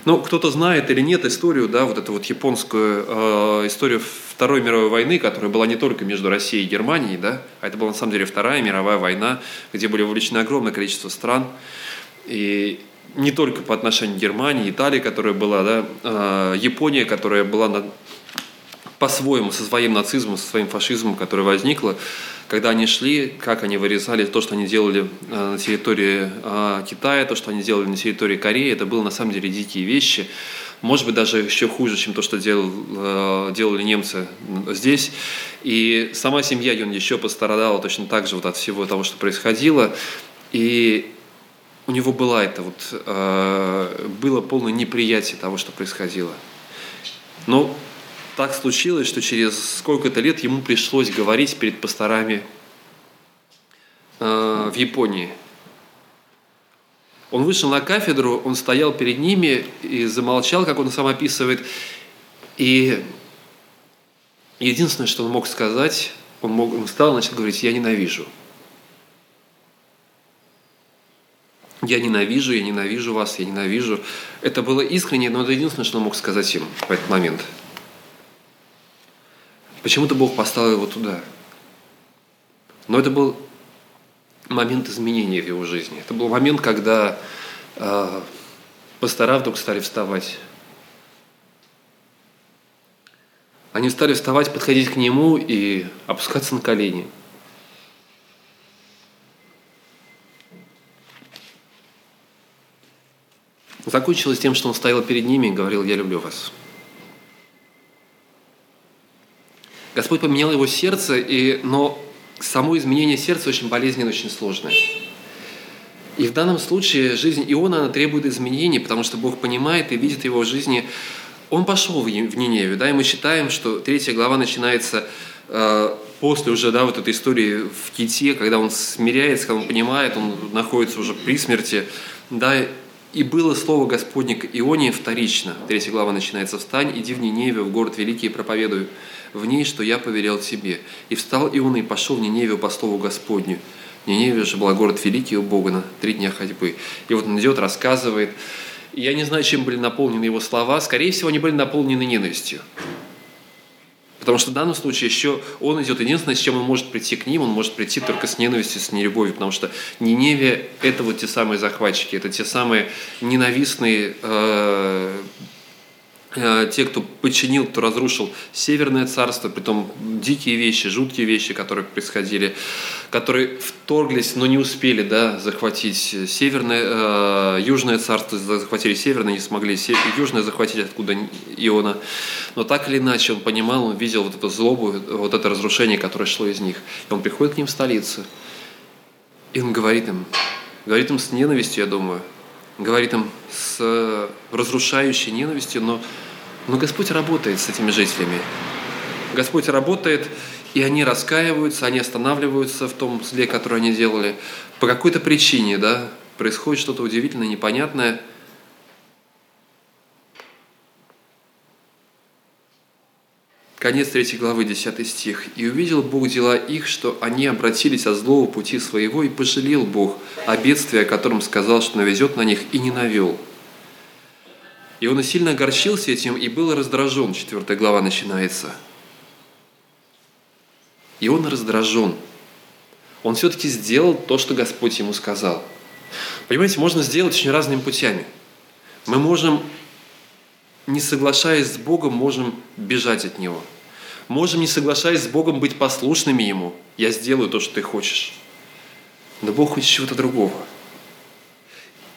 Ну, кто-то знает или нет историю, да, вот эту вот японскую э, историю Второй мировой войны, которая была не только между Россией и Германией, да, а это была на самом деле Вторая мировая война, где были вовлечены огромное количество стран. И не только по отношению к Германии, Италии, которая была, да, э, Япония, которая была на, по-своему, со своим нацизмом, со своим фашизмом, который возникла, когда они шли, как они вырезали то, что они делали э, на территории э, Китая, то, что они делали на территории Кореи, это было на самом деле дикие вещи. Может быть, даже еще хуже, чем то, что делал, делали немцы здесь. И сама семья Юн еще пострадала точно так же вот от всего того, что происходило. И у него была это вот, было полное неприятие того, что происходило. Но так случилось, что через сколько-то лет ему пришлось говорить перед пасторами э, в Японии. Он вышел на кафедру, он стоял перед ними и замолчал, как он сам описывает. И единственное, что он мог сказать, он, мог, он встал и начал говорить, я ненавижу. Я ненавижу, я ненавижу вас, я ненавижу. Это было искренне, но это единственное, что он мог сказать им в этот момент – Почему-то Бог поставил его туда. Но это был момент изменения в его жизни. Это был момент, когда э, пастора вдруг стали вставать. Они стали вставать, подходить к нему и опускаться на колени. Закончилось тем, что он стоял перед ними и говорил, я люблю вас. Господь поменял его сердце, и, но само изменение сердца очень болезненное, очень сложное. И в данном случае жизнь Иона она требует изменений, потому что Бог понимает и видит его в жизни. Он пошел в Ниневию, да, и мы считаем, что третья глава начинается э, после уже, да, вот этой истории в Ките, когда он смиряется, когда он понимает, он находится уже при смерти, да, и было слово Господне к Ионе вторично. Третья глава начинается «Встань, иди в Ниневию, в город великий, и проповедуй в ней, что я повелел тебе. И встал Иона и пошел в Ниневию по слову Господню. Ниневия же была город великий у Бога на три дня ходьбы. И вот он идет, рассказывает. Я не знаю, чем были наполнены его слова. Скорее всего, они были наполнены ненавистью. Потому что в данном случае еще он идет единственное, с чем он может прийти к ним, он может прийти только с ненавистью, с нелюбовью, потому что Ниневия – это вот те самые захватчики, это те самые ненавистные Э, те, кто подчинил, кто разрушил Северное царство, притом дикие вещи, жуткие вещи, которые происходили, которые вторглись, но не успели да, захватить Северное, э, Южное царство, захватили Северное, не смогли Южное захватить, откуда Иона. Но так или иначе он понимал, он видел вот эту злобу, вот это разрушение, которое шло из них. И он приходит к ним в столицу, и он говорит им, говорит им с ненавистью, я думаю, говорит им с разрушающей ненавистью, но, но Господь работает с этими жителями. Господь работает, и они раскаиваются, они останавливаются в том зле, которое они делали. По какой-то причине, да, происходит что-то удивительное, непонятное – Конец 3 главы, 10 стих. «И увидел Бог дела их, что они обратились от злого пути своего, и пожалел Бог о бедствии, о котором сказал, что навезет на них, и не навел». И он и сильно огорчился этим, и был раздражен. 4 глава начинается. И он раздражен. Он все-таки сделал то, что Господь ему сказал. Понимаете, можно сделать очень разными путями. Мы можем не соглашаясь с Богом, можем бежать от Него. Можем, не соглашаясь с Богом, быть послушными Ему. Я сделаю то, что ты хочешь. Но Бог хочет чего-то другого.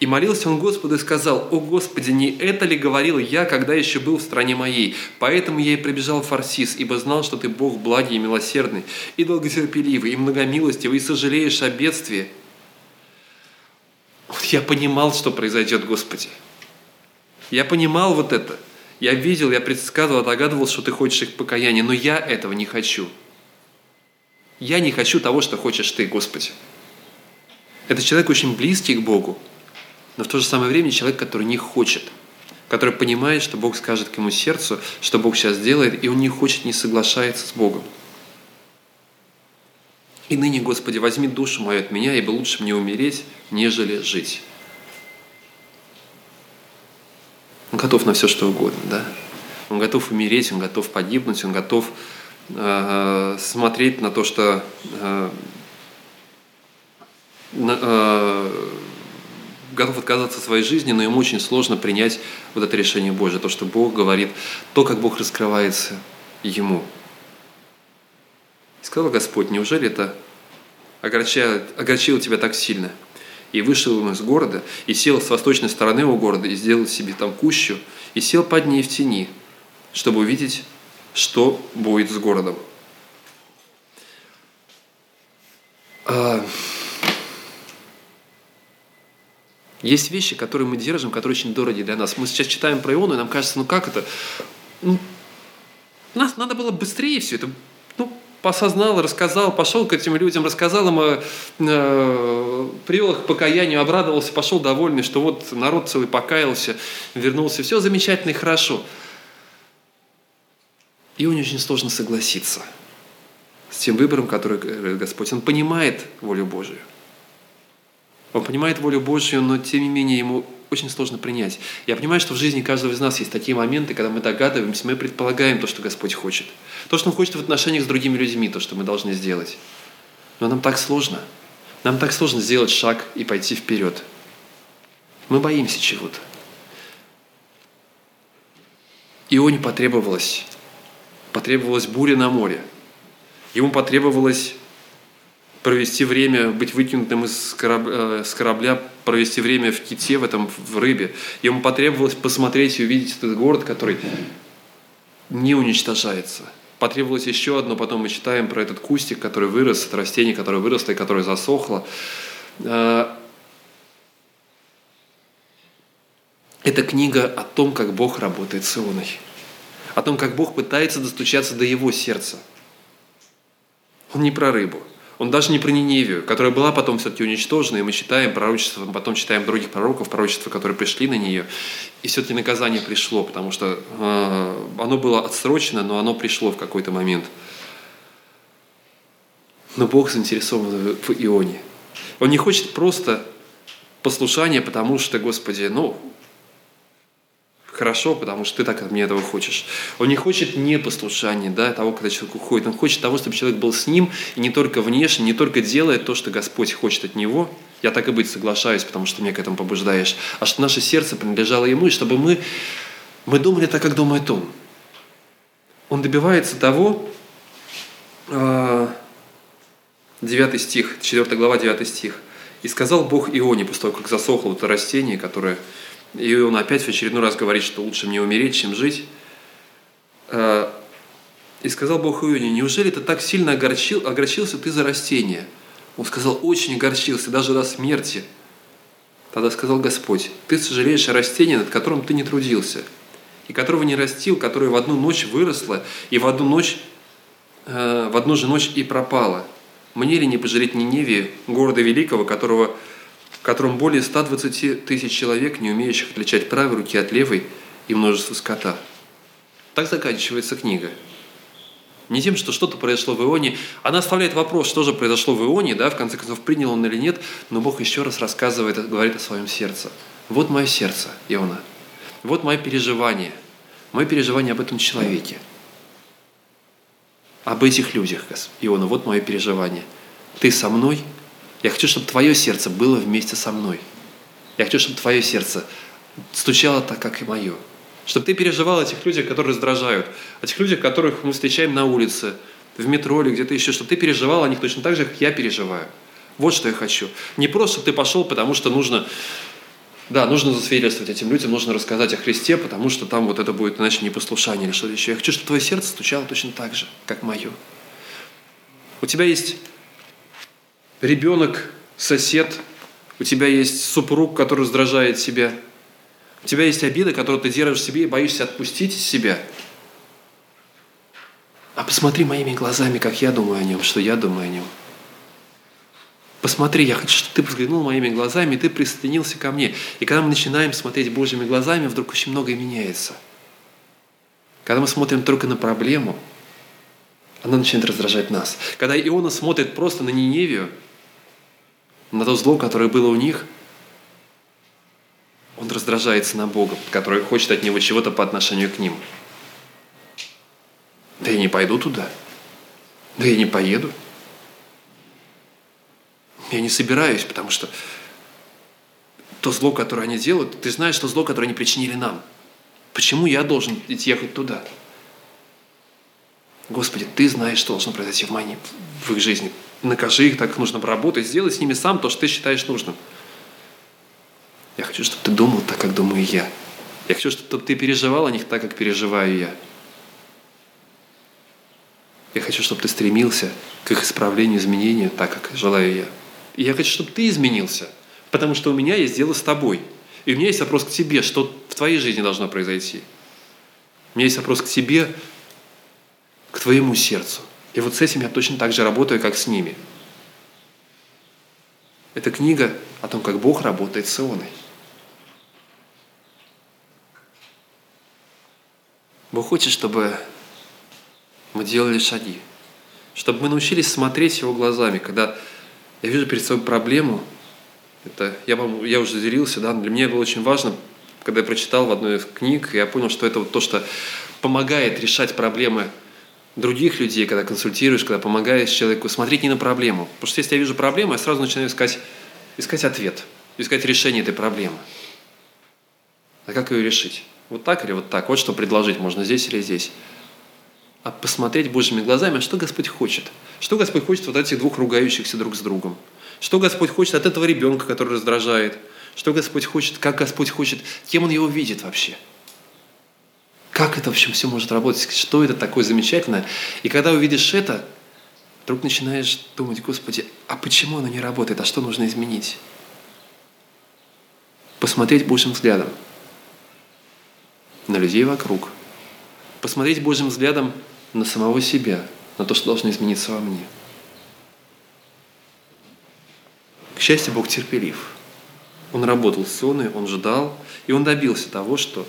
И молился он Господу и сказал, «О Господи, не это ли говорил я, когда еще был в стране моей? Поэтому я и прибежал в Фарсис, ибо знал, что Ты Бог благий и милосердный, и долготерпеливый, и многомилостивый, и сожалеешь о бедствии». Вот я понимал, что произойдет, Господи. Я понимал вот это. Я видел, я предсказывал, догадывался, что Ты хочешь их покаяния, но я этого не хочу. Я не хочу того, что хочешь Ты, Господи. Это человек очень близкий к Богу, но в то же самое время человек, который не хочет, который понимает, что Бог скажет к ему сердцу, что Бог сейчас делает, и он не хочет, не соглашается с Богом. И ныне, Господи, возьми душу мою от меня, ибо лучше мне умереть, нежели жить. Готов на все, что угодно, да? Он готов умереть, он готов погибнуть, он готов э, смотреть на то, что э, на, э, готов отказаться от своей жизни, но ему очень сложно принять вот это решение Божье, то, что Бог говорит, то, как Бог раскрывается ему. И сказал Господь, неужели это огорчает, огорчило тебя так сильно? И вышел он из города, и сел с восточной стороны у города, и сделал себе там кущу, и сел под ней в тени, чтобы увидеть, что будет с городом. А, Есть вещи, которые мы держим, которые очень дороги для нас. Мы сейчас читаем про Иону, и нам кажется, ну как это? Ну, нас надо было быстрее все это. Посознал, рассказал, пошел к этим людям, рассказал им, э, э, привел их к покаянию, обрадовался, пошел довольный, что вот народ целый покаялся, вернулся. Все замечательно и хорошо. И он очень сложно согласиться с тем выбором, который Господь. Он понимает волю Божию. Он понимает волю Божью, но тем не менее ему очень сложно принять. Я понимаю, что в жизни каждого из нас есть такие моменты, когда мы догадываемся, мы предполагаем то, что Господь хочет. То, что Он хочет в отношениях с другими людьми, то, что мы должны сделать. Но нам так сложно. Нам так сложно сделать шаг и пойти вперед. Мы боимся чего-то. Ионе потребовалось, потребовалась буря на море. Ему потребовалось провести время, быть выкинутым из корабля, э, с корабля, провести время в ките, в этом, в рыбе. Ему потребовалось посмотреть и увидеть этот город, который не уничтожается. Потребовалось еще одно, потом мы читаем про этот кустик, который вырос, это растение, которое выросло и которое засохло. Э, это книга о том, как Бог работает с Ионой. О том, как Бог пытается достучаться до его сердца. Он не про рыбу – он даже не про Ниневию, которая была потом все-таки уничтожена, и мы читаем пророчества, потом читаем других пророков, пророчества, которые пришли на нее, и все-таки наказание пришло, потому что э, оно было отсрочено, но оно пришло в какой-то момент. Но Бог заинтересован в Ионе. Он не хочет просто послушания, потому что, Господи, ну, хорошо, потому что ты так от меня этого хочешь. Он не хочет непослушания, да, того, когда человек уходит. Он хочет того, чтобы человек был с ним, и не только внешне, не только делает то, что Господь хочет от него. Я так и быть соглашаюсь, потому что меня к этому побуждаешь. А что наше сердце принадлежало Ему, и чтобы мы, мы думали так, как думает Он. Он добивается того, 9 а, стих, 4 глава, 9 стих. «И сказал Бог Ионе, после того, как засохло это растение, которое и он опять в очередной раз говорит, что лучше мне умереть, чем жить. А, и сказал Бог Ионе, неужели ты так сильно огорчил, огорчился ты за растение? Он сказал, очень огорчился, даже до смерти. Тогда сказал Господь, ты сожалеешь о растении, над которым ты не трудился, и которого не растил, которое в одну ночь выросло, и в одну ночь, э, в одну же ночь и пропало. Мне ли не пожалеть Ниневии, города великого, которого котором более 120 тысяч человек, не умеющих отличать правой руки от левой, и множество скота. Так заканчивается книга. Не тем, что что-то произошло в Ионе. Она оставляет вопрос, что же произошло в Ионе, да, в конце концов, принял он или нет, но Бог еще раз рассказывает, говорит о своем сердце. Вот мое сердце, Иона. Вот мое переживание. Мое переживание об этом человеке. Об этих людях, Иона, вот мое переживание. Ты со мной – я хочу, чтобы твое сердце было вместе со мной. Я хочу, чтобы твое сердце стучало так, как и мое. Чтобы ты переживал этих людях, которые раздражают, о тех людях, которых мы встречаем на улице, в метро или где-то еще, чтобы ты переживал о них точно так же, как я переживаю. Вот что я хочу. Не просто, чтобы ты пошел, потому что нужно да, нужно засвидетельствовать этим людям, нужно рассказать о Христе, потому что там вот это будет иначе непослушание или что-то еще. Я хочу, чтобы твое сердце стучало точно так же, как мое. У тебя есть ребенок, сосед, у тебя есть супруг, который раздражает себя, у тебя есть обида, которую ты держишь в себе и боишься отпустить из себя. А посмотри моими глазами, как я думаю о нем, что я думаю о нем – Посмотри, я хочу, чтобы ты взглянул моими глазами, и ты присоединился ко мне. И когда мы начинаем смотреть Божьими глазами, вдруг очень многое меняется. Когда мы смотрим только на проблему, она начинает раздражать нас. Когда Иона смотрит просто на Ниневию, на то зло, которое было у них, он раздражается на Бога, который хочет от него чего-то по отношению к ним. Да я не пойду туда. Да я не поеду. Я не собираюсь, потому что то зло, которое они делают, ты знаешь, что зло, которое они причинили нам. Почему я должен ехать туда? Господи, ты знаешь, что должно произойти в, моей, в их жизни. Накажи их, так нужно поработать, сделай с ними сам то, что ты считаешь нужным. Я хочу, чтобы ты думал так, как думаю я. Я хочу, чтобы ты переживал о них так, как переживаю я. Я хочу, чтобы ты стремился к их исправлению, изменению, так, как желаю я. И я хочу, чтобы ты изменился, потому что у меня есть дело с тобой. И у меня есть вопрос к тебе, что в твоей жизни должно произойти. У меня есть вопрос к тебе, к твоему сердцу. И вот с этим я точно так же работаю, как с ними. Это книга о том, как Бог работает с Ионой. Бог хочет, чтобы мы делали шаги, чтобы мы научились смотреть Его глазами, когда я вижу перед собой проблему. Это, я, я уже делился, да, для меня было очень важно, когда я прочитал в одной из книг, я понял, что это вот то, что помогает решать проблемы других людей, когда консультируешь, когда помогаешь человеку смотреть не на проблему. Потому что если я вижу проблему, я сразу начинаю искать, искать ответ, искать решение этой проблемы. А как ее решить? Вот так или вот так? Вот что предложить можно здесь или здесь а посмотреть Божьими глазами, а что Господь хочет. Что Господь хочет от этих двух ругающихся друг с другом. Что Господь хочет от этого ребенка, который раздражает. Что Господь хочет, как Господь хочет, кем Он его видит вообще. Как это, в общем, все может работать, что это такое замечательное. И когда увидишь это, вдруг начинаешь думать, Господи, а почему оно не работает, а что нужно изменить? Посмотреть Божьим взглядом на людей вокруг. Посмотреть Божьим взглядом на самого себя, на то, что должно измениться во мне. К счастью, Бог терпелив. Он работал с Ионой, он ждал, и он добился того, что,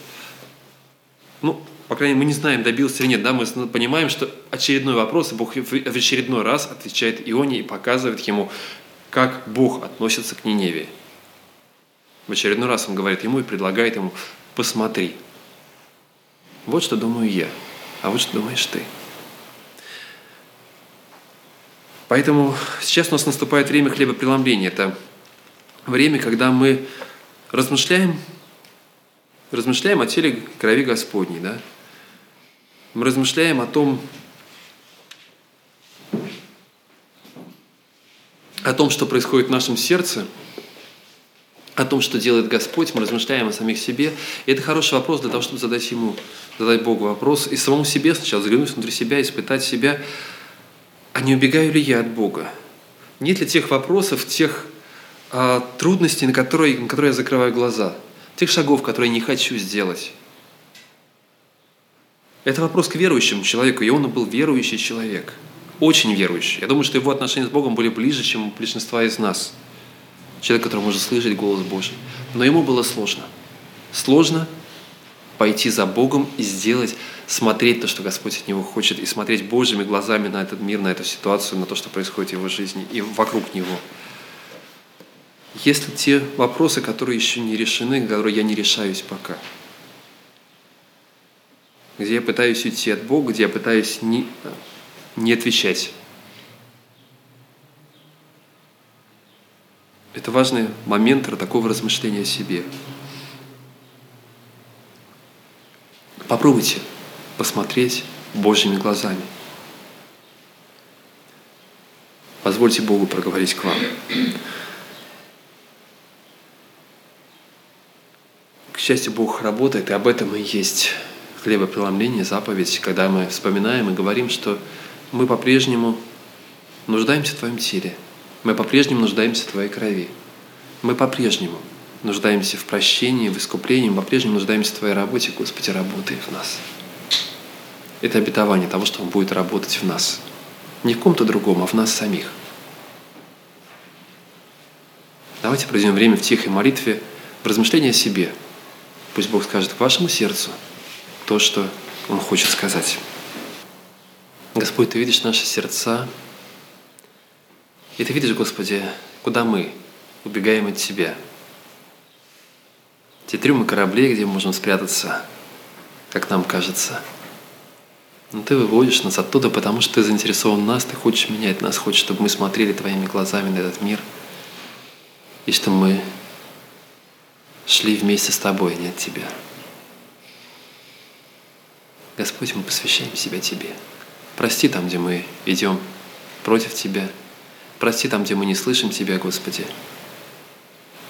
ну, по крайней мере, мы не знаем, добился или нет, да, мы понимаем, что очередной вопрос, и Бог в очередной раз отвечает Ионе и показывает ему, как Бог относится к Ниневии. В очередной раз он говорит ему и предлагает ему, посмотри. Вот что думаю я. А вот что думаешь ты? Поэтому сейчас у нас наступает время хлебопреломления. Это время, когда мы размышляем, размышляем о теле крови Господней. Да? Мы размышляем о том, о том, что происходит в нашем сердце, о том, что делает Господь, мы размышляем о самих себе. И это хороший вопрос для того, чтобы задать Ему задать Богу вопрос и самому себе сначала взглянуть внутри себя, испытать себя, а не убегаю ли я от Бога? Нет ли тех вопросов, тех а, трудностей, на которые, на которые я закрываю глаза, тех шагов, которые я не хочу сделать? Это вопрос к верующему человеку, и он был верующий человек, очень верующий. Я думаю, что его отношения с Богом были ближе, чем у большинства из нас. Человек, который может слышать голос Божий. Но ему было сложно. Сложно пойти за Богом и сделать, смотреть то, что Господь от него хочет, и смотреть Божьими глазами на этот мир, на эту ситуацию, на то, что происходит в его жизни и вокруг него. Если те вопросы, которые еще не решены, которые я не решаюсь пока, где я пытаюсь уйти от Бога, где я пытаюсь не, не отвечать. Это важный момент такого размышления о себе. Попробуйте посмотреть Божьими глазами. Позвольте Богу проговорить к вам. Счастью, Бог работает, и об этом и есть хлебопреломление, заповедь, когда мы вспоминаем и говорим, что мы по-прежнему нуждаемся в Твоем теле, мы по-прежнему нуждаемся в Твоей крови, мы по-прежнему нуждаемся в прощении, в искуплении, мы по-прежнему нуждаемся в Твоей работе, Господи, работай в нас. Это обетование того, что Он будет работать в нас. Не в ком-то другом, а в нас самих. Давайте проведем время в тихой молитве, в размышлении о себе. Пусть Бог скажет к вашему сердцу то, что Он хочет сказать. Господь, Ты видишь наши сердца, и Ты видишь, Господи, куда мы убегаем от Тебя. Те трюмы кораблей, где мы можем спрятаться, как нам кажется. Но Ты выводишь нас оттуда, потому что Ты заинтересован в нас, Ты хочешь менять нас, хочешь, чтобы мы смотрели Твоими глазами на этот мир, и чтобы мы шли вместе с Тобой, а не от Тебя. Господь, мы посвящаем себя Тебе. Прости там, где мы идем против Тебя. Прости там, где мы не слышим Тебя, Господи.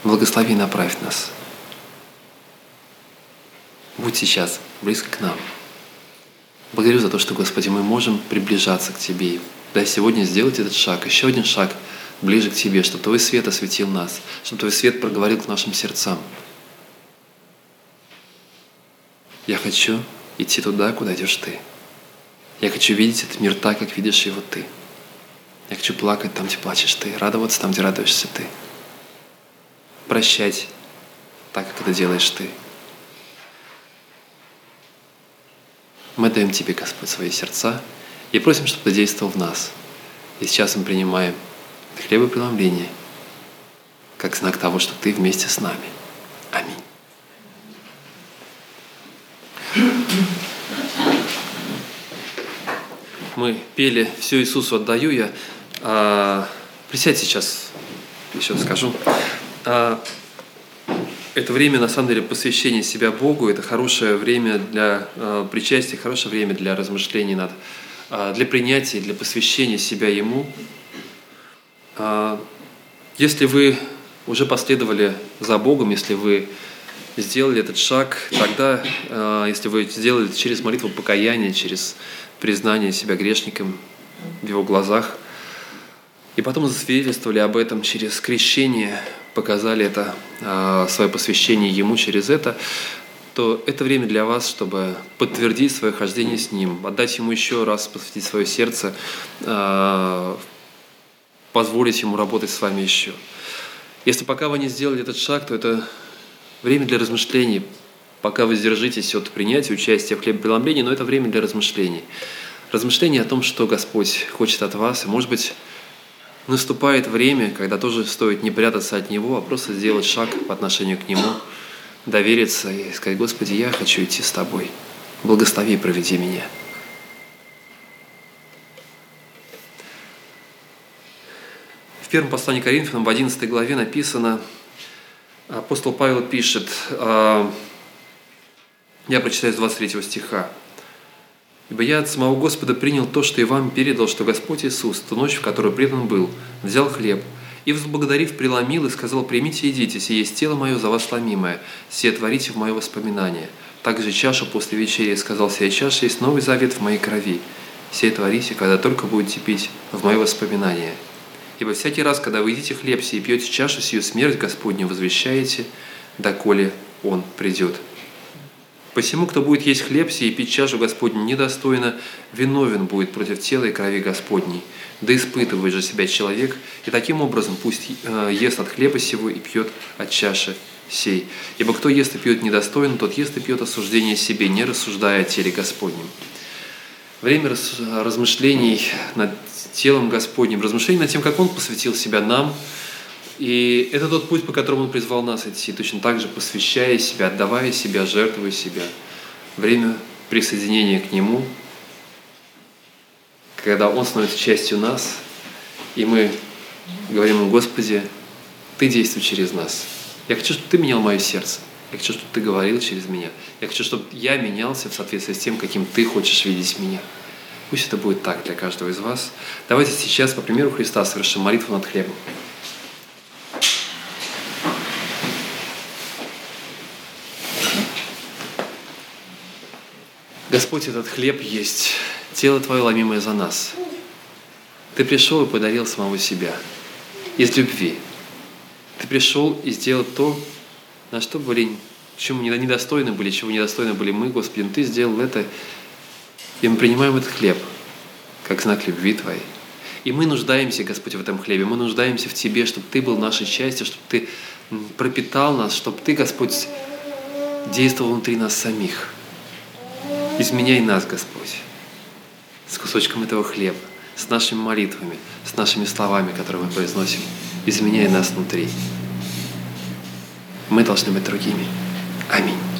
Благослови и направь нас. Будь сейчас близко к нам. Благодарю за то, что, Господи, мы можем приближаться к Тебе. Дай сегодня сделать этот шаг, еще один шаг ближе к Тебе, чтобы Твой свет осветил нас, чтобы Твой свет проговорил к нашим сердцам. Я хочу идти туда, куда идешь Ты. Я хочу видеть этот мир так, как видишь его Ты. Я хочу плакать там, где плачешь Ты, радоваться там, где радуешься Ты. Прощать так, как это делаешь Ты. Мы даем Тебе, Господь, свои сердца и просим, чтобы Ты действовал в нас. И сейчас мы принимаем хлебопреломление как знак того, что Ты вместе с нами. Аминь. Мы пели «Все Иисусу отдаю я». А, присядь сейчас, еще скажу. А, это время, на самом деле, посвящения себя Богу. Это хорошее время для а, причастия, хорошее время для размышлений над, а, для принятия, для посвящения себя Ему. А, если вы уже последовали за Богом, если вы сделали этот шаг, тогда, а, если вы сделали это через молитву покаяния, через признание себя грешником в его глазах, и потом засвидетельствовали об этом через крещение, показали это а, свое посвящение ему через это, то это время для вас, чтобы подтвердить свое хождение с Ним, отдать Ему еще раз, посвятить свое сердце, а, позволить Ему работать с вами еще. Если пока вы не сделали этот шаг, то это время для размышлений, пока вы сдержитесь от принятия участия в хлебопреломлении, но это время для размышлений. Размышления о том, что Господь хочет от вас, и, может быть, наступает время, когда тоже стоит не прятаться от Него, а просто сделать шаг по отношению к Нему, довериться и сказать, Господи, я хочу идти с Тобой. Благослови и проведи меня. В первом послании Коринфянам в 11 главе написано, апостол Павел пишет, а, я прочитаю с 23 стиха. «Ибо я от самого Господа принял то, что и вам передал, что Господь Иисус, ту ночь, в которую предан был, взял хлеб, и, возблагодарив, преломил и сказал, «Примите и едите, сие есть тело мое за вас ломимое, сие творите в мое воспоминание». Также чашу после вечери сказал, «Сия чаша есть новый завет в моей крови, сие творите, когда только будете пить в мое воспоминание». Ибо всякий раз, когда вы едите хлеб сей и пьете чашу сию, смерть Господню возвещаете, доколе Он придет. Посему, кто будет есть хлеб сей и пить чашу Господню недостойно, виновен будет против тела и крови Господней. Да испытывает же себя человек, и таким образом пусть э, ест от хлеба сего и пьет от чаши сей. Ибо кто ест и пьет недостойно, тот ест и пьет осуждение себе, не рассуждая о теле Господнем. Время размышлений над телом Господним, размышлений над тем, как Он посвятил себя нам, и это тот путь, по которому Он призвал нас идти, точно так же посвящая себя, отдавая себя, жертвуя себя. Время присоединения к Нему, когда Он становится частью нас, и мы говорим Ему, Господи, Ты действуй через нас. Я хочу, чтобы Ты менял мое сердце. Я хочу, чтобы Ты говорил через меня. Я хочу, чтобы я менялся в соответствии с тем, каким Ты хочешь видеть меня. Пусть это будет так для каждого из вас. Давайте сейчас, по примеру Христа, совершим молитву над хлебом. Господь, этот хлеб есть тело Твое, ломимое за нас. Ты пришел и подарил самого себя из любви. Ты пришел и сделал то, на что были, чему недостойны были, чего недостойны были мы, Господи, но Ты сделал это, и мы принимаем этот хлеб как знак любви Твоей. И мы нуждаемся, Господь, в этом хлебе. Мы нуждаемся в Тебе, чтобы Ты был нашей частью, чтобы Ты пропитал нас, чтобы Ты, Господь, действовал внутри нас самих. Изменяй нас, Господь, с кусочком этого хлеба, с нашими молитвами, с нашими словами, которые мы произносим. Изменяй нас внутри. Мы должны быть другими. Аминь.